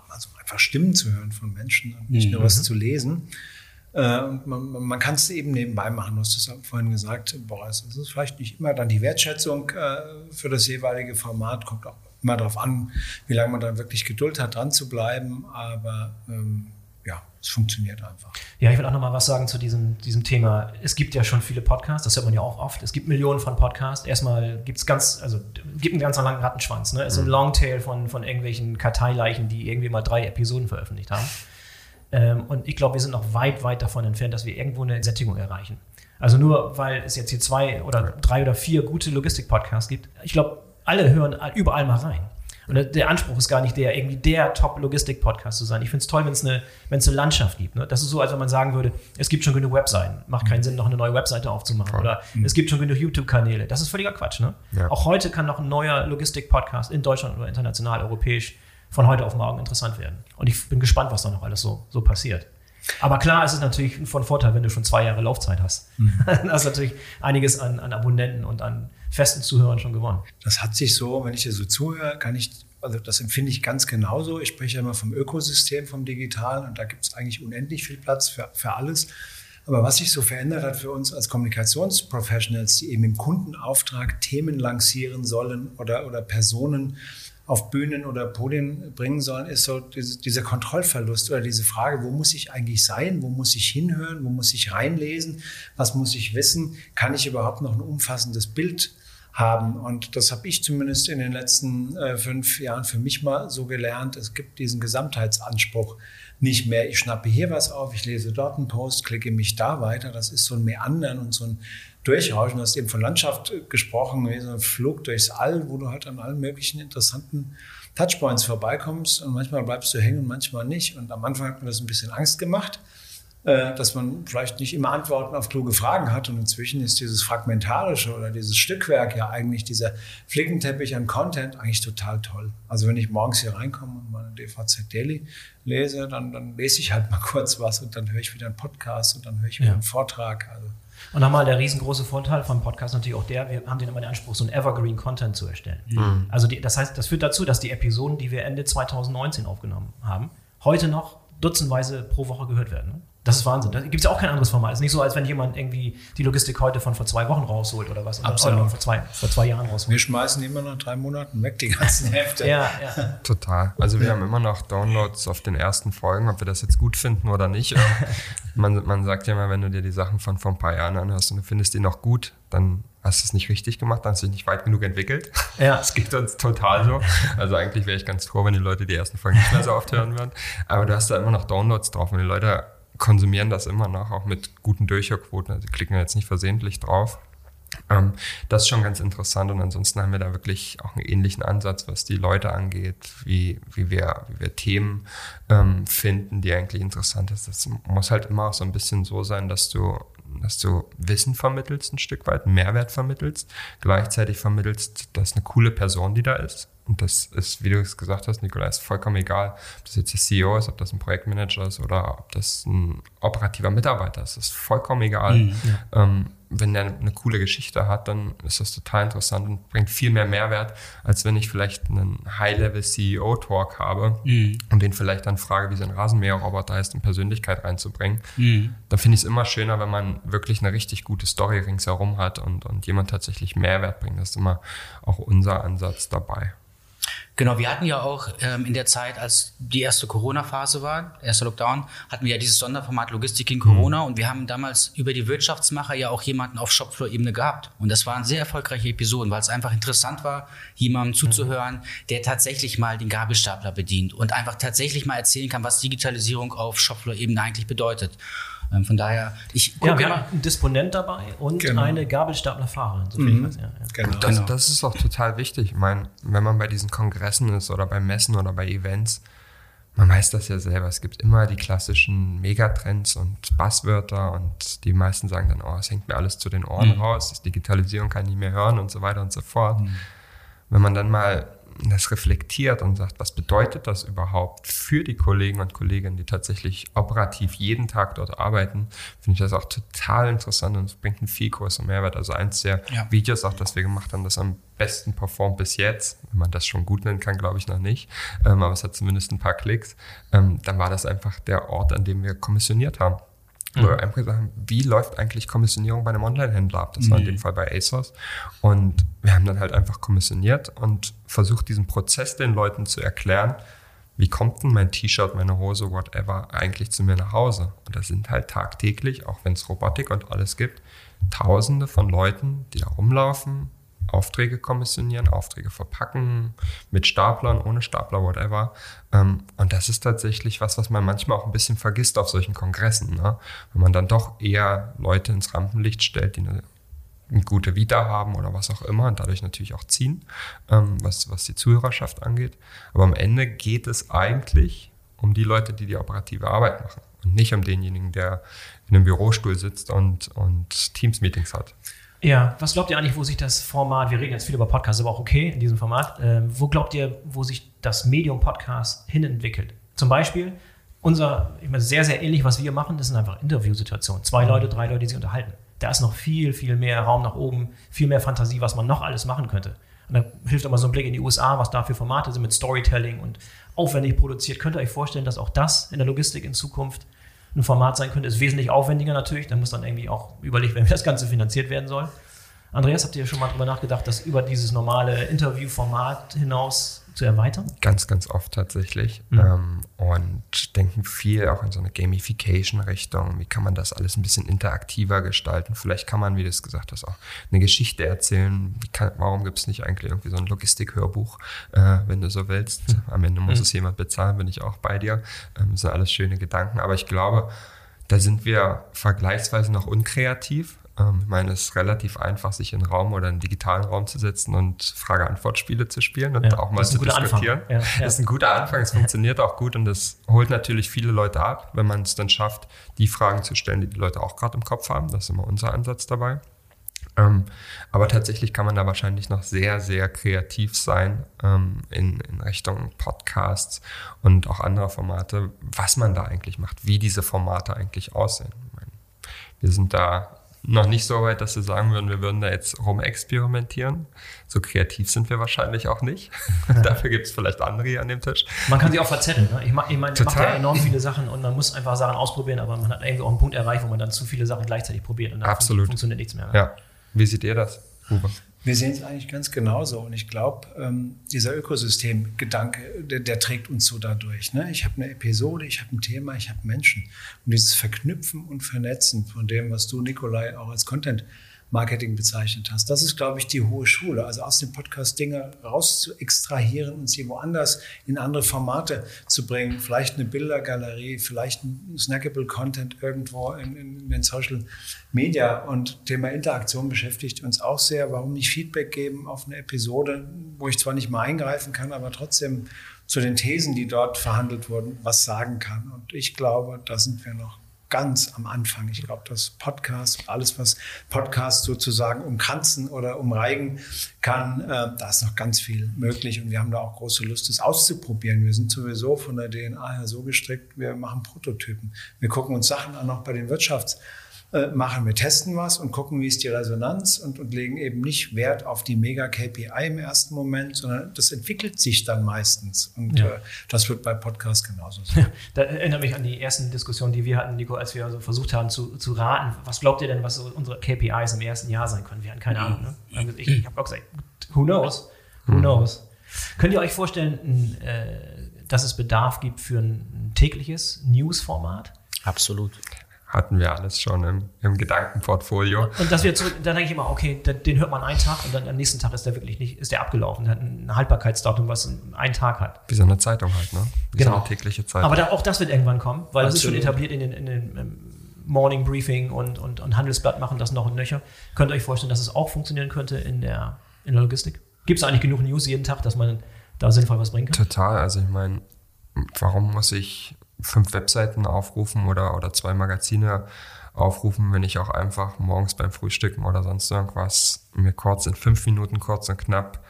Also einfach Stimmen zu hören von Menschen und nicht mhm. nur was zu lesen. Äh, man, man kann es eben nebenbei machen. Du hast es vorhin gesagt, Boris. Es ist vielleicht nicht immer dann die Wertschätzung äh, für das jeweilige Format, kommt auch immer darauf an, wie lange man dann wirklich Geduld hat, dran zu bleiben. Aber ähm, ja, es funktioniert einfach. Ja, ich will auch noch mal was sagen zu diesem, diesem Thema. Es gibt ja schon viele Podcasts, das hört man ja auch oft. Es gibt Millionen von Podcasts. Erstmal gibt es ganz, also gibt einen ganz langen Rattenschwanz. Ne? Es ist ein mhm. Longtail von, von irgendwelchen Karteileichen, die irgendwie mal drei Episoden veröffentlicht haben. Ähm, und ich glaube, wir sind noch weit, weit davon entfernt, dass wir irgendwo eine Sättigung erreichen. Also nur weil es jetzt hier zwei oder drei oder vier gute Logistik-Podcasts gibt. Ich glaube, alle hören überall mal rein. Und der Anspruch ist gar nicht der, irgendwie der Top-Logistik-Podcast zu sein. Ich finde es toll, wenn es eine, eine Landschaft gibt. Ne? Das ist so, als wenn man sagen würde, es gibt schon genug Webseiten. Macht keinen Sinn, noch eine neue Webseite aufzumachen. Oder mhm. es gibt schon genug YouTube-Kanäle. Das ist völliger Quatsch. Ne? Ja. Auch heute kann noch ein neuer Logistik-Podcast in Deutschland oder international, europäisch von heute auf morgen interessant werden. Und ich bin gespannt, was da noch alles so, so passiert. Aber klar, es ist natürlich von Vorteil, wenn du schon zwei Jahre Laufzeit hast. Mhm. Dann hast du natürlich einiges an, an Abonnenten und an festen Zuhörern schon gewonnen. Das hat sich so, wenn ich dir so zuhöre, kann ich, also das empfinde ich ganz genauso. Ich spreche ja immer vom Ökosystem, vom Digitalen und da gibt es eigentlich unendlich viel Platz für, für alles. Aber was sich so verändert hat für uns als Kommunikationsprofessionals, die eben im Kundenauftrag Themen lancieren sollen oder, oder Personen auf Bühnen oder Podien bringen sollen, ist so diese, dieser Kontrollverlust oder diese Frage, wo muss ich eigentlich sein, wo muss ich hinhören, wo muss ich reinlesen, was muss ich wissen, kann ich überhaupt noch ein umfassendes Bild haben. Und das habe ich zumindest in den letzten äh, fünf Jahren für mich mal so gelernt. Es gibt diesen Gesamtheitsanspruch nicht mehr. Ich schnappe hier was auf, ich lese dort einen Post, klicke mich da weiter. Das ist so ein Meandern und so ein durchrauschen. Du hast eben von Landschaft gesprochen, wie so ein Flug durchs All, wo du halt an allen möglichen interessanten Touchpoints vorbeikommst und manchmal bleibst du hängen und manchmal nicht. Und am Anfang hat mir das ein bisschen Angst gemacht, dass man vielleicht nicht immer Antworten auf kluge Fragen hat. Und inzwischen ist dieses Fragmentarische oder dieses Stückwerk ja eigentlich dieser Flickenteppich an Content eigentlich total toll. Also wenn ich morgens hier reinkomme und meine DVZ Daily lese, dann, dann lese ich halt mal kurz was und dann höre ich wieder einen Podcast und dann höre ich wieder ja. einen Vortrag. Also und nochmal der riesengroße Vorteil vom Podcast natürlich auch der, wir haben den immer den Anspruch, so ein Evergreen Content zu erstellen. Mhm. Also die, das heißt, das führt dazu, dass die Episoden, die wir Ende 2019 aufgenommen haben, heute noch dutzendweise pro Woche gehört werden. Das ist Wahnsinn. Da gibt es ja auch kein anderes Format. Es ist nicht so, als wenn jemand irgendwie die Logistik heute von vor zwei Wochen rausholt oder was. Absolut. Oder vor zwei, vor zwei Jahren rausholt. Wir schmeißen immer nach drei Monaten weg die ganzen Hefte. ja, ja. Total. Also wir ja. haben immer noch Downloads auf den ersten Folgen, ob wir das jetzt gut finden oder nicht. man, man sagt ja immer, wenn du dir die Sachen von vor ein paar Jahren anhörst und du findest die noch gut, dann hast du es nicht richtig gemacht, dann hast du dich nicht weit genug entwickelt. Ja. Das geht uns total so. Also eigentlich wäre ich ganz froh, wenn die Leute die ersten Folgen nicht mehr so oft hören würden. Aber du hast da immer noch Downloads drauf und die Leute konsumieren das immer noch, auch mit guten Durchhörquoten. Also klicken jetzt nicht versehentlich drauf. Ähm, das ist schon ganz interessant und ansonsten haben wir da wirklich auch einen ähnlichen Ansatz, was die Leute angeht, wie, wie, wir, wie wir Themen ähm, finden, die eigentlich interessant ist. Das muss halt immer auch so ein bisschen so sein, dass du, dass du Wissen vermittelst, ein Stück weit, Mehrwert vermittelst, gleichzeitig vermittelst, dass eine coole Person, die da ist, und das ist, wie du es gesagt hast, Nikola, ist vollkommen egal, ob das jetzt der CEO ist, ob das ein Projektmanager ist oder ob das ein operativer Mitarbeiter ist. Das ist vollkommen egal. Mhm, ja. ähm, wenn der eine coole Geschichte hat, dann ist das total interessant und bringt viel mehr Mehrwert, als wenn ich vielleicht einen High-Level-CEO-Talk habe mhm. und den vielleicht dann frage, wie sein Rasenmäherroboter heißt, um Persönlichkeit reinzubringen. Mhm. Dann finde ich es immer schöner, wenn man wirklich eine richtig gute Story ringsherum hat und, und jemand tatsächlich Mehrwert bringt. Das ist immer auch unser Ansatz dabei. Genau, wir hatten ja auch ähm, in der Zeit, als die erste Corona-Phase war, erster Lockdown, hatten wir ja dieses Sonderformat Logistik in Corona mhm. und wir haben damals über die Wirtschaftsmacher ja auch jemanden auf Shopfloor-Ebene gehabt. Und das waren sehr erfolgreiche Episoden, weil es einfach interessant war, jemandem zuzuhören, mhm. der tatsächlich mal den Gabelstapler bedient und einfach tatsächlich mal erzählen kann, was Digitalisierung auf Shopfloor-Ebene eigentlich bedeutet. Ähm, von daher, ich ja, wir haben einen Disponent dabei und genau. eine Gabelstaplerfahrerin, so viel mhm. ich weiß. Ja, ja. Genau. Das, das, ist auch total wichtig. Ich meine, wenn man bei diesen Kongressen ist oder bei Messen oder bei Events, man weiß das ja selber. Es gibt immer die klassischen Megatrends und Buzzwörter und die meisten sagen dann, oh, es hängt mir alles zu den Ohren mhm. raus, das Digitalisierung kann ich nicht mehr hören und so weiter und so fort. Mhm. Wenn man dann mal das reflektiert und sagt, was bedeutet das überhaupt für die Kollegen und Kolleginnen, die tatsächlich operativ jeden Tag dort arbeiten, finde ich das auch total interessant und es bringt einen viel größeren Mehrwert. Also eins der ja. Videos auch, das wir gemacht haben, das am besten performt bis jetzt, wenn man das schon gut nennen kann, glaube ich noch nicht, ähm, aber es hat zumindest ein paar Klicks, ähm, dann war das einfach der Ort, an dem wir kommissioniert haben. Mhm. Oder einfach sagen, wie läuft eigentlich Kommissionierung bei einem Online-Händler ab? Das war in dem Fall bei ASOS. Und wir haben dann halt einfach kommissioniert und versucht, diesen Prozess den Leuten zu erklären, wie kommt denn mein T-Shirt, meine Hose, whatever, eigentlich zu mir nach Hause? Und das sind halt tagtäglich, auch wenn es Robotik und alles gibt, Tausende von Leuten, die da rumlaufen, Aufträge kommissionieren, Aufträge verpacken, mit Staplern, ohne Stapler, whatever. Ähm, und das ist tatsächlich was, was man manchmal auch ein bisschen vergisst auf solchen Kongressen. Ne? Wenn man dann doch eher Leute ins Rampenlicht stellt, die eine, eine gute Vita haben oder was auch immer und dadurch natürlich auch ziehen, ähm, was, was die Zuhörerschaft angeht. Aber am Ende geht es eigentlich um die Leute, die die operative Arbeit machen und nicht um denjenigen, der in einem Bürostuhl sitzt und, und Teams-Meetings hat. Ja, was glaubt ihr eigentlich, wo sich das Format, wir reden jetzt viel über Podcasts, aber auch okay in diesem Format, äh, wo glaubt ihr, wo sich das Medium Podcast hinentwickelt? Zum Beispiel, unser, ich meine, sehr, sehr ähnlich, was wir machen, das sind einfach Interviewsituationen. Zwei Leute, drei Leute, die sich unterhalten. Da ist noch viel, viel mehr Raum nach oben, viel mehr Fantasie, was man noch alles machen könnte. Und da hilft immer so ein Blick in die USA, was da für Formate sind mit Storytelling und aufwendig produziert. Könnt ihr euch vorstellen, dass auch das in der Logistik in Zukunft ein Format sein könnte. Ist wesentlich aufwendiger natürlich. Da muss dann irgendwie auch überlegt werden, wie das Ganze finanziert werden soll. Andreas, habt ihr schon mal darüber nachgedacht, das über dieses normale Interviewformat hinaus zu erweitern? Ganz, ganz oft tatsächlich. Mhm. Ähm, und denken viel auch in so eine Gamification-Richtung. Wie kann man das alles ein bisschen interaktiver gestalten? Vielleicht kann man, wie du es gesagt hast, auch eine Geschichte erzählen. Kann, warum gibt es nicht eigentlich irgendwie so ein Logistik-Hörbuch, äh, wenn du so willst? Mhm. Am Ende muss mhm. es jemand bezahlen, bin ich auch bei dir. Ähm, das sind alles schöne Gedanken. Aber ich glaube, da sind wir vergleichsweise noch unkreativ. Ähm, ich meine, es ist relativ einfach, sich in einen Raum oder einen digitalen Raum zu setzen und Frage-Antwort-Spiele zu spielen und ja, auch mal zu diskutieren. Ja, ja. Das ist ein guter Anfang, es funktioniert auch gut und das holt natürlich viele Leute ab, wenn man es dann schafft, die Fragen zu stellen, die die Leute auch gerade im Kopf haben. Das ist immer unser Ansatz dabei. Ähm, aber tatsächlich kann man da wahrscheinlich noch sehr, sehr kreativ sein ähm, in, in Richtung Podcasts und auch anderer Formate, was man da eigentlich macht, wie diese Formate eigentlich aussehen. Meine, wir sind da noch nicht so weit, dass wir sagen würden, wir würden da jetzt rumexperimentieren. So kreativ sind wir wahrscheinlich auch nicht. Dafür gibt es vielleicht andere hier an dem Tisch. Man kann sich auch verzetteln. Ne? Ich, ich meine, man macht ja enorm viele Sachen und man muss einfach Sachen ausprobieren, aber man hat irgendwie auch einen Punkt erreicht, wo man dann zu viele Sachen gleichzeitig probiert und dann Absolut. funktioniert nichts mehr. Ja. Wie seht ihr das, Uwe? Wir sehen es eigentlich ganz genauso. Und ich glaube, ähm, dieser Ökosystemgedanke, der, der, trägt uns so dadurch. Ne? Ich habe eine Episode, ich habe ein Thema, ich habe Menschen. Und dieses Verknüpfen und Vernetzen von dem, was du, Nikolai, auch als Content Marketing bezeichnet hast. Das ist, glaube ich, die hohe Schule. Also aus dem Podcast Dinge raus zu extrahieren und sie woanders in andere Formate zu bringen. Vielleicht eine Bildergalerie, vielleicht ein snackable Content irgendwo in, in den Social Media. Und Thema Interaktion beschäftigt uns auch sehr. Warum nicht Feedback geben auf eine Episode, wo ich zwar nicht mal eingreifen kann, aber trotzdem zu den Thesen, die dort verhandelt wurden, was sagen kann. Und ich glaube, da sind wir noch ganz am Anfang. Ich glaube, das Podcast, alles, was Podcast sozusagen umkranzen oder umreigen kann, äh, da ist noch ganz viel möglich und wir haben da auch große Lust, das auszuprobieren. Wir sind sowieso von der DNA her so gestrickt, wir machen Prototypen. Wir gucken uns Sachen an, auch bei den Wirtschafts- äh, machen. Wir testen was und gucken, wie ist die Resonanz und, und legen eben nicht Wert auf die Mega-KPI im ersten Moment, sondern das entwickelt sich dann meistens. Und ja. äh, das wird bei Podcasts genauso sein. da erinnere mich an die ersten Diskussionen, die wir hatten, Nico, als wir also versucht haben zu, zu raten, was glaubt ihr denn, was so unsere KPIs im ersten Jahr sein können? Wir hatten keine Ahnung. Ne? Also ich, ich habe auch gesagt, who knows? Who mhm. knows? Könnt ihr euch vorstellen, äh, dass es Bedarf gibt für ein tägliches News-Format? Absolut hatten wir alles schon im, im Gedankenportfolio. Und dass wir zurück, dann denke ich immer, okay, den, den, hört man einen Tag und dann am nächsten Tag ist der wirklich nicht, ist der abgelaufen, der hat ein Haltbarkeitsdatum, was einen Tag hat. Wie so eine Zeitung halt, ne? Wie genau. so eine tägliche Zeitung. Aber da, auch das wird irgendwann kommen, weil Absolut. das ist schon etabliert in den, in den ähm, Morning Briefing und, und, und Handelsblatt machen das noch und nöcher. Könnt ihr euch vorstellen, dass es auch funktionieren könnte in der, in der Logistik? Gibt es eigentlich genug News jeden Tag, dass man da sinnvoll was bringen kann? Total. Also ich meine, warum muss ich fünf Webseiten aufrufen oder, oder zwei Magazine aufrufen, wenn ich auch einfach morgens beim Frühstücken oder sonst irgendwas mir kurz in fünf Minuten kurz und knapp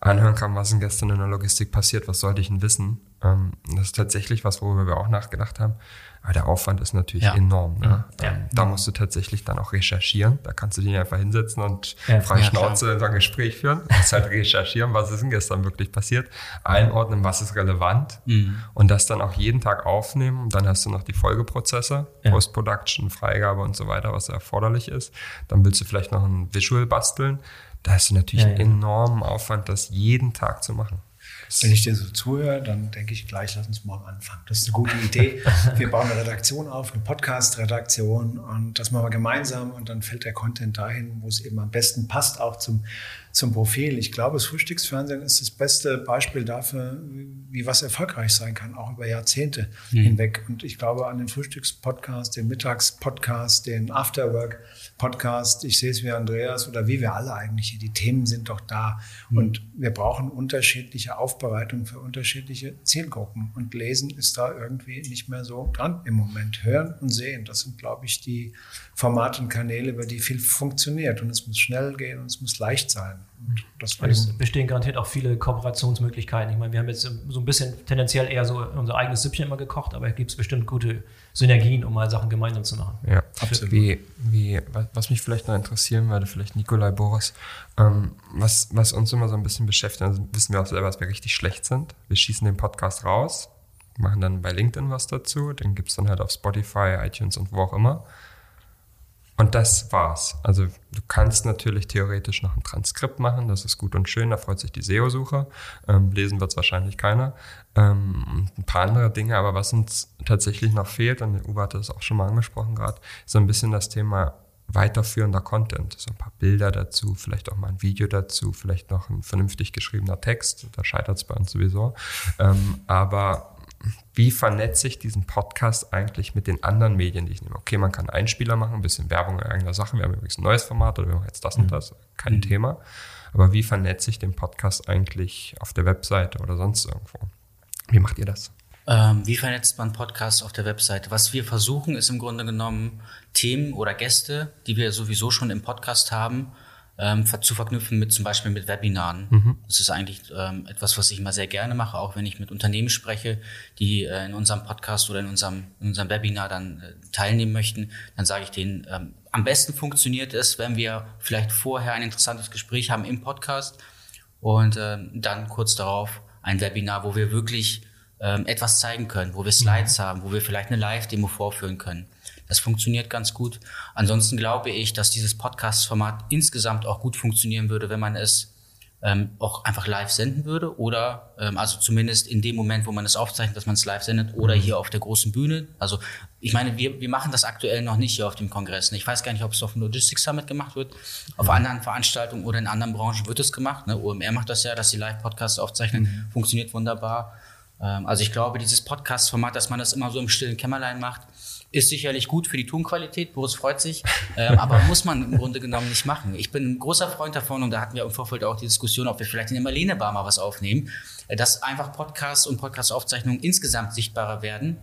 anhören kann, was denn gestern in der Logistik passiert, was sollte ich denn wissen. Ähm, das ist tatsächlich was, worüber wir auch nachgedacht haben. Aber der Aufwand ist natürlich ja. enorm. Ne? Ja. Ähm, da musst du tatsächlich dann auch recherchieren. Da kannst du dich einfach hinsetzen und ja, frei Schnauze in so ein Gespräch führen. Du musst halt recherchieren, was ist denn gestern wirklich passiert, einordnen, was ist relevant mhm. und das dann auch jeden Tag aufnehmen. Und dann hast du noch die Folgeprozesse, Post-Production, Freigabe und so weiter, was erforderlich ist. Dann willst du vielleicht noch ein Visual basteln. Da hast du natürlich ja. enormen Aufwand, das jeden Tag zu machen. Wenn ich dir so zuhöre, dann denke ich gleich, lass uns morgen anfangen. Das ist eine gute Idee. Wir bauen eine Redaktion auf, eine Podcast-Redaktion und das machen wir gemeinsam und dann fällt der Content dahin, wo es eben am besten passt, auch zum, zum Profil. Ich glaube, das Frühstücksfernsehen ist das beste Beispiel dafür, wie was erfolgreich sein kann, auch über Jahrzehnte mhm. hinweg. Und ich glaube an den Frühstückspodcast, den Mittagspodcast, den Afterwork Podcast, ich sehe es wie Andreas oder wie wir alle eigentlich, die Themen sind doch da. Mhm. Und wir brauchen unterschiedliche Aufbereitungen für unterschiedliche Zielgruppen. Und Lesen ist da irgendwie nicht mehr so dran im Moment. Hören und sehen, das sind, glaube ich, die Formate und Kanäle, über die viel funktioniert. Und es muss schnell gehen und es muss leicht sein. Und es bestehen garantiert auch viele Kooperationsmöglichkeiten. Ich meine, wir haben jetzt so ein bisschen tendenziell eher so unser eigenes Süppchen immer gekocht, aber gibt es bestimmt gute Synergien, um mal Sachen gemeinsam zu machen. Ja, absolut. Wie, wie, was mich vielleicht noch interessieren würde, vielleicht Nikolai Boris, ähm, was, was uns immer so ein bisschen beschäftigt, also wissen wir auch selber, dass wir richtig schlecht sind. Wir schießen den Podcast raus, machen dann bei LinkedIn was dazu, den gibt es dann halt auf Spotify, iTunes und wo auch immer. Und das war's. Also du kannst natürlich theoretisch noch ein Transkript machen, das ist gut und schön, da freut sich die SEO-Sucher. Ähm, lesen wird es wahrscheinlich keiner. Ähm, ein paar andere Dinge, aber was uns tatsächlich noch fehlt, und Uwe hatte das auch schon mal angesprochen gerade, ist so ein bisschen das Thema weiterführender Content. So ein paar Bilder dazu, vielleicht auch mal ein Video dazu, vielleicht noch ein vernünftig geschriebener Text. Da scheitert es bei uns sowieso. Ähm, aber wie vernetze ich diesen Podcast eigentlich mit den anderen Medien, die ich nehme? Okay, man kann Einspieler machen, ein bisschen Werbung in irgendeiner Sache. Wir haben übrigens ein neues Format oder wir machen jetzt das und mhm. das. Kein mhm. Thema. Aber wie vernetze ich den Podcast eigentlich auf der Webseite oder sonst irgendwo? Wie macht ihr das? Ähm, wie vernetzt man Podcasts auf der Webseite? Was wir versuchen, ist im Grunde genommen Themen oder Gäste, die wir sowieso schon im Podcast haben, ähm, zu verknüpfen mit zum Beispiel mit Webinaren. Mhm. Das ist eigentlich ähm, etwas, was ich immer sehr gerne mache, auch wenn ich mit Unternehmen spreche, die äh, in unserem Podcast oder in unserem, in unserem Webinar dann äh, teilnehmen möchten, dann sage ich denen, ähm, am besten funktioniert es, wenn wir vielleicht vorher ein interessantes Gespräch haben im Podcast und äh, dann kurz darauf ein Webinar, wo wir wirklich ähm, etwas zeigen können, wo wir Slides mhm. haben, wo wir vielleicht eine Live-Demo vorführen können. Das funktioniert ganz gut. Ansonsten glaube ich, dass dieses Podcast-Format insgesamt auch gut funktionieren würde, wenn man es ähm, auch einfach live senden würde oder ähm, also zumindest in dem Moment, wo man es aufzeichnet, dass man es live sendet oder mhm. hier auf der großen Bühne. Also ich meine, wir, wir machen das aktuell noch nicht hier auf dem Kongress. Ich weiß gar nicht, ob es auf dem Logistics Summit gemacht wird. Auf mhm. anderen Veranstaltungen oder in anderen Branchen wird es gemacht. Ne? OMR macht das ja, dass sie Live-Podcasts aufzeichnen. Mhm. Funktioniert wunderbar. Ähm, also ich glaube, dieses Podcast-Format, dass man das immer so im stillen Kämmerlein macht, ist sicherlich gut für die Tonqualität, Boris freut sich, ähm, aber muss man im Grunde genommen nicht machen. Ich bin ein großer Freund davon und da hatten wir im Vorfeld auch die Diskussion, ob wir vielleicht in der Marlene Bar mal was aufnehmen, äh, dass einfach Podcasts und Podcast-Aufzeichnungen insgesamt sichtbarer werden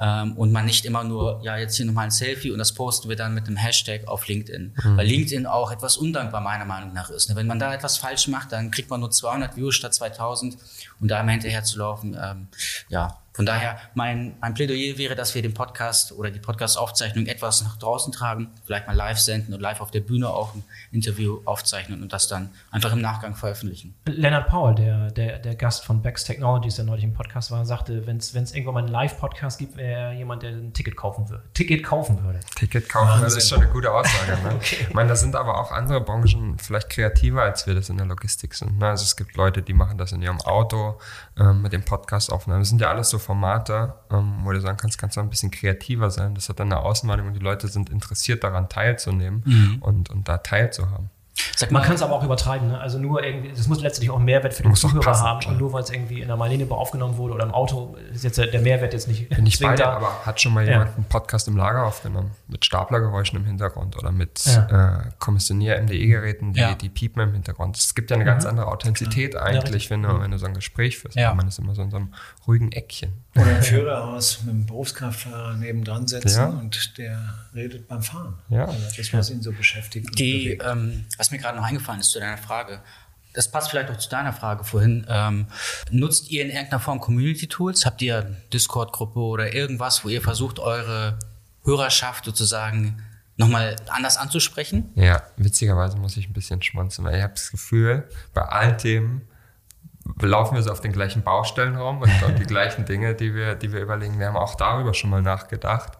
ähm, und man nicht immer nur, ja, jetzt hier nochmal ein Selfie und das posten wir dann mit einem Hashtag auf LinkedIn. Mhm. Weil LinkedIn auch etwas undankbar meiner Meinung nach ist. Ne? Wenn man da etwas falsch macht, dann kriegt man nur 200 Views statt 2000 und da immer hinterher zu laufen, ähm, ja, von daher, mein, mein Plädoyer wäre, dass wir den Podcast oder die Podcast-Aufzeichnung etwas nach draußen tragen, vielleicht mal live senden und live auf der Bühne auch ein Interview aufzeichnen und das dann einfach im Nachgang veröffentlichen. Leonard Paul, der, der, der Gast von Bex Technologies, der neulich im Podcast war, sagte, wenn es irgendwann mal einen Live-Podcast gibt, wäre er jemand, der ein Ticket kaufen würde. Ticket kaufen würde. Ticket kaufen würde, ist schon eine gute Aussage. Ne? okay. Ich meine, da sind aber auch andere Branchen vielleicht kreativer, als wir das in der Logistik sind. Ne? Also es gibt Leute, die machen das in ihrem Auto ähm, mit dem Podcast aufnehmen. Das sind ja alles so Formate, ähm, wo du sagen kannst, kannst du ein bisschen kreativer sein. Das hat dann eine Ausmalung und die Leute sind interessiert daran teilzunehmen mhm. und, und da teilzuhaben. Sag man kann es aber auch übertreiben. Ne? Also nur irgendwie, das muss letztlich auch einen Mehrwert für den Zuhörer passen, haben. Und nur weil es irgendwie in der Marlene aufgenommen wurde oder im Auto, ist jetzt der Mehrwert jetzt nicht. Nicht beide, da. aber hat schon mal jemand ja. einen Podcast im Lager aufgenommen mit Staplergeräuschen im Hintergrund oder mit ja. äh, Kommissionier-MDE-Geräten, die, ja. die piepen im Hintergrund. Es gibt ja eine ganz mhm. andere Authentizität eigentlich, wenn du, wenn du so ein Gespräch führst. Ja. Man ist immer so in so einem ruhigen Eckchen. Oder ein Führerhaus mit einem Berufskraftfahrer nebendran setzen und der redet beim Fahren. Ja. Also das, was ihn so beschäftigt. Die, ähm, was mir gerade noch eingefallen ist zu deiner Frage, das passt vielleicht auch zu deiner Frage vorhin. Ähm, nutzt ihr in irgendeiner Form Community-Tools? Habt ihr Discord-Gruppe oder irgendwas, wo ihr versucht, eure Hörerschaft sozusagen nochmal anders anzusprechen? Ja, witzigerweise muss ich ein bisschen schmunzeln, weil ich habe das Gefühl, bei allen Themen laufen wir so auf den gleichen Baustellenraum und auch die gleichen Dinge, die wir, die wir überlegen. Wir haben auch darüber schon mal nachgedacht.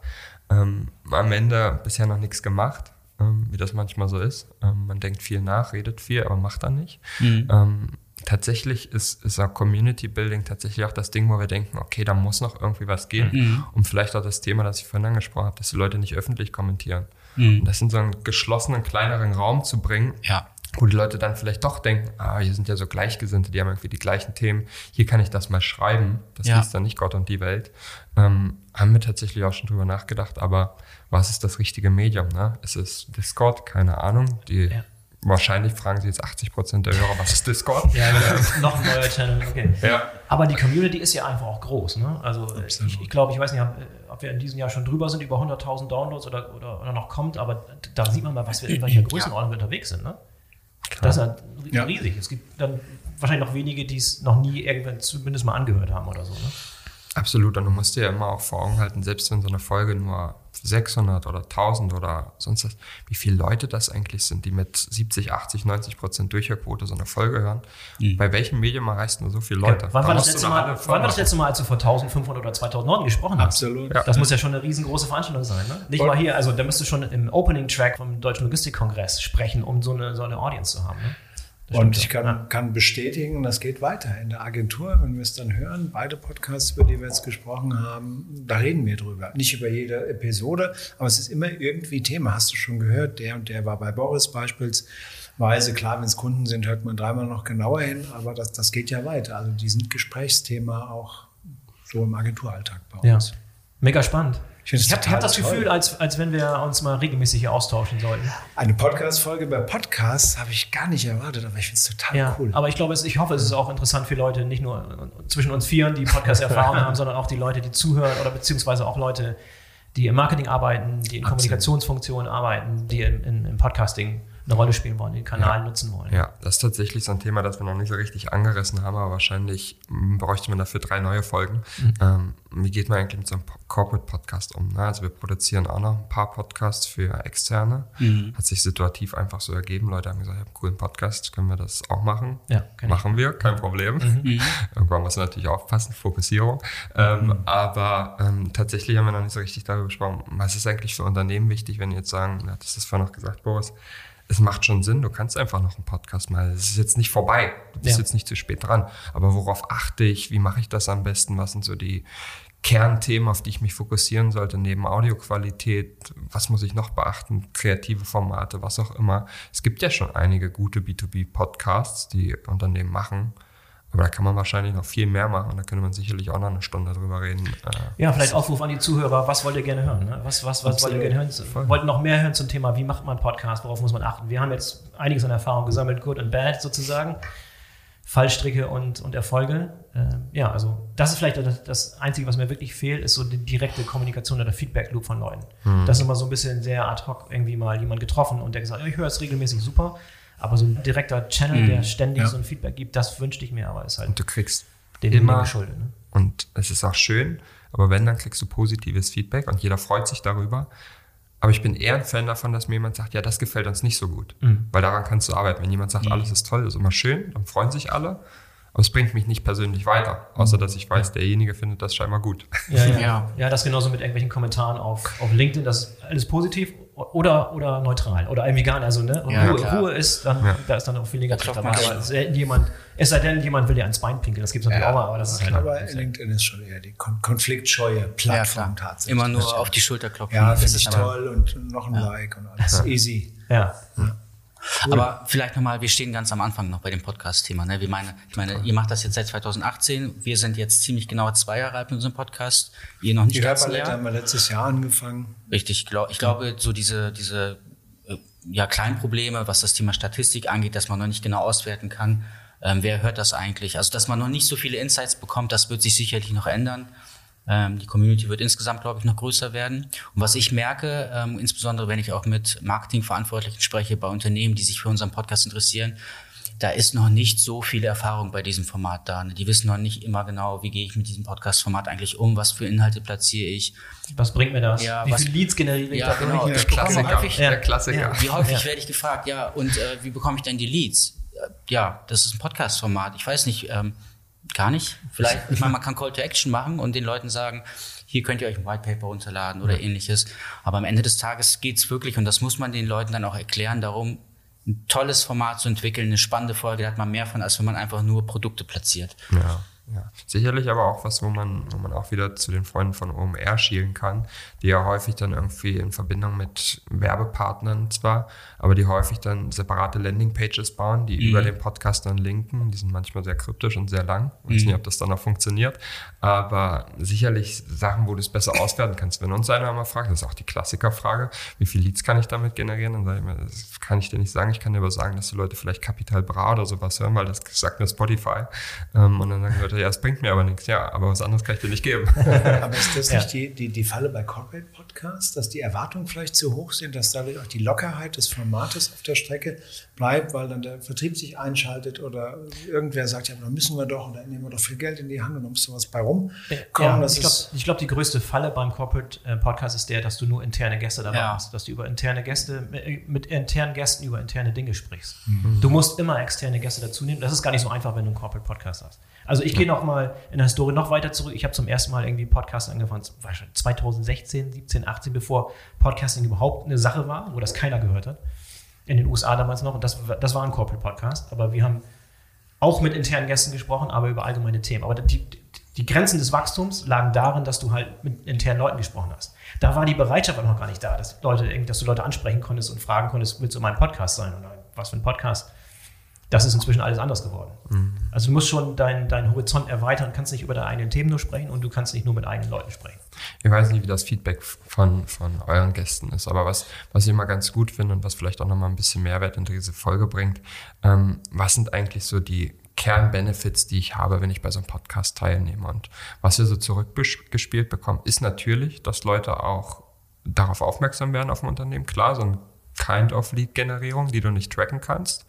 Ähm, am Ende bisher noch nichts gemacht ähm, wie das manchmal so ist. Ähm, man denkt viel nach, redet viel, aber macht dann nicht. Mhm. Ähm, tatsächlich ist, ist auch Community Building tatsächlich auch das Ding, wo wir denken, okay, da muss noch irgendwie was gehen. Mhm. Und vielleicht auch das Thema, das ich vorhin angesprochen habe, dass die Leute nicht öffentlich kommentieren. Mhm. Und das in so einen geschlossenen, kleineren Raum zu bringen, ja wo die Leute dann vielleicht doch denken, ah, hier sind ja so Gleichgesinnte, die haben irgendwie die gleichen Themen, hier kann ich das mal schreiben, das ja. liest dann nicht Gott und die Welt. Ähm, haben wir tatsächlich auch schon drüber nachgedacht, aber was ist das richtige Medium? Ne? Ist es Discord? Keine Ahnung. Die ja. Wahrscheinlich fragen sie jetzt 80 Prozent der Hörer, was ist Discord? ja, genau. noch ein neuer Channel, okay. Ja. Aber die Community ist ja einfach auch groß. Ne? Also ich, ich glaube, ich weiß nicht, ob wir in diesem Jahr schon drüber sind, über 100.000 Downloads oder, oder, oder noch kommt, aber da sieht man mal, was wir in welcher Größenordnung ja. unterwegs sind. Ne? Das ist halt ja riesig. Es gibt dann wahrscheinlich noch wenige, die es noch nie irgendwann zumindest mal angehört haben oder so. Ne? Absolut. Und du musst dir ja immer auch vor Augen halten, selbst wenn so eine Folge nur 600 oder 1000 oder sonst was, wie viele Leute das eigentlich sind, die mit 70, 80, 90 Prozent Durchhörquote so eine Folge hören. Mhm. Bei welchem Medium erreichst du so viele Leute? Ja, wann, war das letzte Mal, wann war das letzte Mal, als du vor 1500 oder 2000 Leuten gesprochen hast? Absolut. Ja. Das muss ja schon eine riesengroße Veranstaltung sein. Ne? Nicht Und mal hier, also da müsstest du schon im Opening-Track vom Deutschen Logistikkongress sprechen, um so eine, so eine Audience zu haben. Ne? Und ich kann, ja. kann bestätigen, das geht weiter. In der Agentur, wenn wir es dann hören, beide Podcasts, über die wir jetzt gesprochen haben, da reden wir drüber. Nicht über jede Episode, aber es ist immer irgendwie Thema. Hast du schon gehört, der und der war bei Boris beispielsweise. Klar, wenn es Kunden sind, hört man dreimal noch genauer hin, aber das, das geht ja weiter. Also die sind Gesprächsthema auch so im Agenturalltag bei uns. Ja. Mega spannend. Ich, ich habe hab das Gefühl, als, als wenn wir uns mal regelmäßig hier austauschen sollten. Eine Podcast-Folge bei Podcasts habe ich gar nicht erwartet, aber ich finde es total ja, cool. Aber ich glaube, ich hoffe, es ist auch interessant für Leute, nicht nur zwischen uns Vieren, die Podcast-Erfahrung haben, sondern auch die Leute, die zuhören oder beziehungsweise auch Leute, die im Marketing arbeiten, die in. Kommunikationsfunktionen arbeiten, die in, in, im Podcasting eine Rolle spielen wollen, den Kanal ja. nutzen wollen. Ja, das ist tatsächlich so ein Thema, das wir noch nicht so richtig angerissen haben, aber wahrscheinlich hm, bräuchte man dafür drei neue Folgen. Mhm. Ähm, wie geht man eigentlich mit so einem Corporate Podcast um? Ne? Also wir produzieren auch noch ein paar Podcasts für Externe. Mhm. Hat sich situativ einfach so ergeben. Leute haben gesagt, ich habe einen coolen Podcast, können wir das auch machen? Ja, machen ich. wir, kein Problem. Mhm. mhm. Irgendwann muss man natürlich aufpassen, Fokussierung. Ähm, mhm. aber ähm, tatsächlich haben wir noch nicht so richtig darüber gesprochen, was ist eigentlich für Unternehmen wichtig, wenn die jetzt sagen, du hattest das vorhin noch gesagt, Boris, es macht schon Sinn, du kannst einfach noch einen Podcast mal. Es ist jetzt nicht vorbei, du bist ja. jetzt nicht zu spät dran. Aber worauf achte ich? Wie mache ich das am besten? Was sind so die Kernthemen, auf die ich mich fokussieren sollte, neben Audioqualität? Was muss ich noch beachten? Kreative Formate, was auch immer. Es gibt ja schon einige gute B2B-Podcasts, die Unternehmen machen. Aber da kann man wahrscheinlich noch viel mehr machen. Da könnte man sicherlich auch noch eine Stunde drüber reden. Äh, ja, vielleicht Aufruf an die Zuhörer. Was wollt ihr gerne hören? Ne? Was, was, was wollt ihr gerne hören? Voll. Wollt noch mehr hören zum Thema, wie macht man Podcast? Worauf muss man achten? Wir haben jetzt einiges an Erfahrung gesammelt, good und bad sozusagen. Fallstricke und, und Erfolge. Äh, ja, also das ist vielleicht das, das, Einzige, was mir wirklich fehlt, ist so die direkte Kommunikation oder Feedback-Loop von Leuten. Hm. Das ist immer so ein bisschen sehr ad hoc irgendwie mal jemand getroffen und der gesagt, ich höre es regelmäßig super. Aber so ein direkter Channel, mhm. der ständig ja. so ein Feedback gibt, das wünschte ich mir, aber ist halt. Und du kriegst den immer geschuldet. Ne? Und es ist auch schön, aber wenn, dann kriegst du positives Feedback und jeder freut sich darüber. Aber ich bin eher ein Fan davon, dass mir jemand sagt, ja, das gefällt uns nicht so gut. Mhm. Weil daran kannst du arbeiten. Wenn jemand sagt, mhm. alles ist toll, ist immer schön, dann freuen sich alle. Aber es bringt mich nicht persönlich weiter, außer dass ich weiß, derjenige findet das scheinbar gut. Ja, ja, ja. ja das genauso mit irgendwelchen Kommentaren auf, auf LinkedIn. Das ist alles positiv oder, oder neutral oder gar nicht. Also, ne? Ja, Ruhe, Ruhe, ist dann, ja. da ist dann auch viel negativ dabei. Aber selten jemand, es sei denn, jemand will dir ans Bein pinkeln, das gibt es natürlich ja, auch mal, aber das ist halt. Aber LinkedIn ist schon eher die konfliktscheue Plattform tatsächlich. Immer nur auf die Schulter klopfen. Ja, das ist toll und noch ein Like und alles easy. Ja. Cool. Aber vielleicht nochmal, wir stehen ganz am Anfang noch bei dem Podcast-Thema. Ne? Wir meine, ich meine, ihr macht das jetzt seit 2018. Wir sind jetzt ziemlich genau zwei Jahre alt mit unserem Podcast. Ihr noch nicht Die ganz leer. haben wir letztes Jahr angefangen. Richtig, ich, glaub, ich glaube, so diese, diese äh, ja, kleinen Probleme, was das Thema Statistik angeht, dass man noch nicht genau auswerten kann, ähm, wer hört das eigentlich? Also, dass man noch nicht so viele Insights bekommt, das wird sich sicherlich noch ändern. Ähm, die Community wird insgesamt, glaube ich, noch größer werden. Und was ich merke, ähm, insbesondere wenn ich auch mit Marketingverantwortlichen spreche bei Unternehmen, die sich für unseren Podcast interessieren, da ist noch nicht so viel Erfahrung bei diesem Format da. Ne? Die wissen noch nicht immer genau, wie gehe ich mit diesem Podcast-Format eigentlich um, was für Inhalte platziere ich. Was bringt mir das? Ja, wie was, viele Leads generiere ich? Ja, genau. Der Klassiker. Häufig, der Klassiker. Wie häufig werde ich gefragt, ja, und äh, wie bekomme ich denn die Leads? Ja, das ist ein Podcast-Format. Ich weiß nicht, ähm, gar nicht. Vielleicht, ich meine, man kann Call to Action machen und den Leuten sagen, hier könnt ihr euch ein White Paper runterladen oder ähnliches. Aber am Ende des Tages geht's wirklich, und das muss man den Leuten dann auch erklären, darum, ein tolles Format zu entwickeln, eine spannende Folge, da hat man mehr von, als wenn man einfach nur Produkte platziert. Ja. Ja. Sicherlich aber auch was, wo man, wo man auch wieder zu den Freunden von OMR schielen kann, die ja häufig dann irgendwie in Verbindung mit Werbepartnern zwar, aber die häufig dann separate Landingpages bauen, die mhm. über den Podcast dann linken. Die sind manchmal sehr kryptisch und sehr lang. Ich weiß mhm. nicht, ob das dann auch funktioniert, aber sicherlich Sachen, wo du es besser auswerten kannst. Wenn uns einer mal fragt, das ist auch die Klassikerfrage, wie viele Leads kann ich damit generieren? Dann sage ich mir, das kann ich dir nicht sagen. Ich kann dir aber sagen, dass die Leute vielleicht Kapital Bra oder sowas hören, weil das sagt mir Spotify. Ähm, und dann sagen Leute, ja, es bringt mir aber nichts. Ja, aber was anderes kann ich dir nicht geben. aber ist das ja. nicht die, die, die Falle bei Corporate Podcasts, dass die Erwartungen vielleicht zu hoch sind, dass dadurch auch die Lockerheit des Formates auf der Strecke bleibt, weil dann der Vertrieb sich einschaltet oder irgendwer sagt, ja, dann müssen wir doch und dann nehmen wir doch viel Geld in die Hand und dann muss sowas bei rumkommen. Ja, ich glaube, glaub, die größte Falle beim Corporate äh, Podcast ist der, dass du nur interne Gäste dabei ja. hast, dass du über interne Gäste, mit internen Gästen über interne Dinge sprichst. Mhm. Du musst immer externe Gäste dazu nehmen. Das ist gar nicht so einfach, wenn du einen Corporate Podcast hast. Also ich gehe noch mal in der Historie noch weiter zurück. Ich habe zum ersten Mal irgendwie Podcast angefangen, 2016, 17, 18, bevor Podcasting überhaupt eine Sache war, wo das keiner gehört hat. In den USA damals noch. Und das, das war ein Corporate Podcast. Aber wir haben auch mit internen Gästen gesprochen, aber über allgemeine Themen. Aber die, die Grenzen des Wachstums lagen darin, dass du halt mit internen Leuten gesprochen hast. Da war die Bereitschaft auch noch gar nicht da, dass, Leute, dass du Leute ansprechen konntest und fragen konntest, willst du mein Podcast sein oder was für ein Podcast? Das ist inzwischen alles anders geworden. Mhm. Also du musst schon deinen dein Horizont erweitern, kannst nicht über deine eigenen Themen nur sprechen und du kannst nicht nur mit eigenen Leuten sprechen. Ich weiß nicht, wie das Feedback von, von euren Gästen ist, aber was, was ich immer ganz gut finde und was vielleicht auch nochmal ein bisschen Mehrwert in diese Folge bringt, ähm, was sind eigentlich so die Kernbenefits, die ich habe, wenn ich bei so einem Podcast teilnehme. Und was wir so zurückgespielt bekommen, ist natürlich, dass Leute auch darauf aufmerksam werden auf ein Unternehmen. Klar, so ein Kind of Lead-Generierung, die du nicht tracken kannst.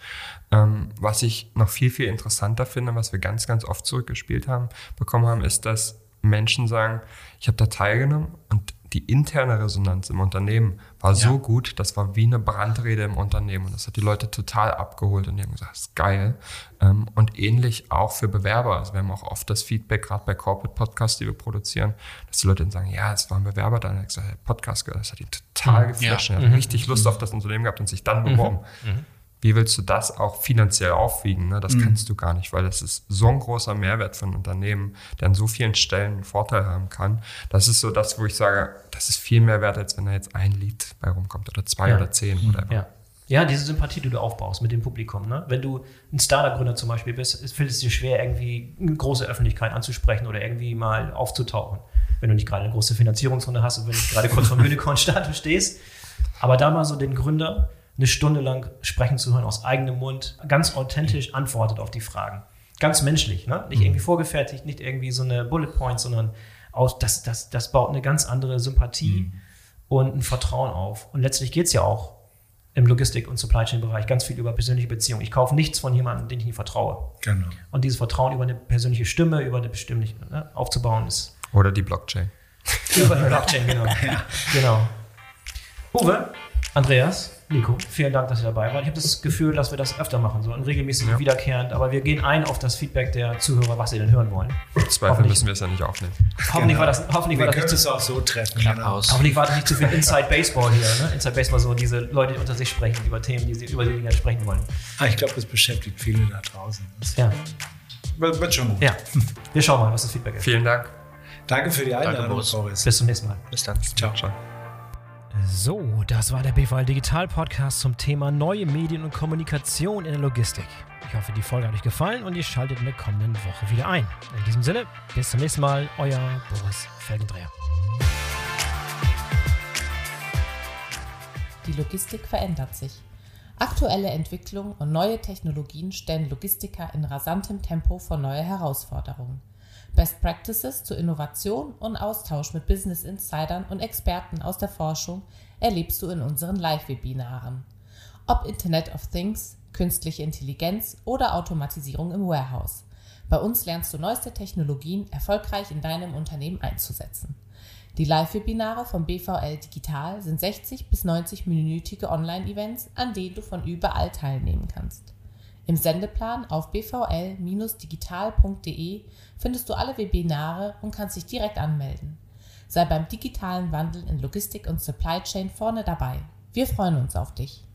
Ähm, was ich noch viel, viel interessanter finde, was wir ganz, ganz oft zurückgespielt haben, bekommen haben, ist, dass Menschen sagen, ich habe da teilgenommen und die interne Resonanz im Unternehmen war ja. so gut, das war wie eine Brandrede im Unternehmen und das hat die Leute total abgeholt und die haben gesagt, das ist geil. Ähm, und ähnlich auch für Bewerber. Also wir haben auch oft das Feedback, gerade bei Corporate Podcasts, die wir produzieren, dass die Leute dann sagen, ja, es war ein Bewerber da, und hat gesagt, Podcast gehört, das hat ihn total mhm. geflasht, ja. er hat mhm. richtig Lust auf das Unternehmen gehabt und sich dann beworben. Mhm. Wie willst du das auch finanziell aufwiegen? Ne? Das mhm. kannst du gar nicht, weil das ist so ein großer Mehrwert für ein Unternehmen, der an so vielen Stellen einen Vorteil haben kann. Das ist so das, wo ich sage, das ist viel mehr wert, als wenn da jetzt ein Lied bei rumkommt oder zwei ja. oder zehn oder mhm. ja. ja, diese Sympathie, die du aufbaust mit dem Publikum. Ne? Wenn du ein Startup-Gründer zum Beispiel bist, fällt es dir schwer, irgendwie eine große Öffentlichkeit anzusprechen oder irgendwie mal aufzutauchen. Wenn du nicht gerade eine große Finanzierungsrunde hast und wenn du gerade kurz vom Unicorn-Status stehst. Aber da mal so den Gründer eine Stunde lang sprechen zu hören aus eigenem Mund, ganz authentisch antwortet auf die Fragen. Ganz menschlich, ne? nicht mhm. irgendwie vorgefertigt, nicht irgendwie so eine Bullet Point, sondern aus, das, das, das baut eine ganz andere Sympathie mhm. und ein Vertrauen auf. Und letztlich geht es ja auch im Logistik- und Supply Chain-Bereich ganz viel über persönliche Beziehungen. Ich kaufe nichts von jemandem, den ich nicht vertraue. Genau. Und dieses Vertrauen über eine persönliche Stimme, über eine bestimmte ne, aufzubauen ist. Oder die Blockchain. über die Blockchain, genau. ja. Genau. Uwe, Andreas, Nico, vielen Dank, dass ihr dabei wart. Ich habe das Gefühl, dass wir das öfter machen sollen, regelmäßig ja. wiederkehrend, aber wir gehen ein auf das Feedback der Zuhörer, was sie denn hören wollen. Im Zweifel müssen wir es ja nicht aufnehmen. Hoffentlich genau. war das, hoffentlich wir war das nicht es auch so treffen. Genau. Hoffentlich war das nicht zu viel Inside Baseball hier. Ne? Inside Baseball so diese Leute, die unter sich sprechen über Themen, die sie über die Dinge sprechen wollen. Ah, ich glaube, das beschäftigt viele da draußen. Das ja. Wird, wird, schon gut. Ja. Wir schauen mal, was das Feedback ist. Vielen Dank. Danke für die Einladung, Boris. Bis zum nächsten Mal. Bis dann. Ciao. Ciao. So, das war der BVL Digital Podcast zum Thema neue Medien und Kommunikation in der Logistik. Ich hoffe, die Folge hat euch gefallen und ihr schaltet in der kommenden Woche wieder ein. In diesem Sinne, bis zum nächsten Mal, euer Boris Felgendreher. Die Logistik verändert sich. Aktuelle Entwicklungen und neue Technologien stellen Logistiker in rasantem Tempo vor neue Herausforderungen. Best Practices zur Innovation und Austausch mit Business Insidern und Experten aus der Forschung erlebst du in unseren Live-Webinaren. Ob Internet of Things, künstliche Intelligenz oder Automatisierung im Warehouse. Bei uns lernst du neueste Technologien erfolgreich in deinem Unternehmen einzusetzen. Die Live-Webinare vom BVL Digital sind 60 bis 90-minütige Online-Events, an denen du von überall teilnehmen kannst. Im Sendeplan auf bvl-digital.de findest du alle Webinare und kannst dich direkt anmelden. Sei beim digitalen Wandel in Logistik und Supply Chain vorne dabei. Wir freuen uns auf dich.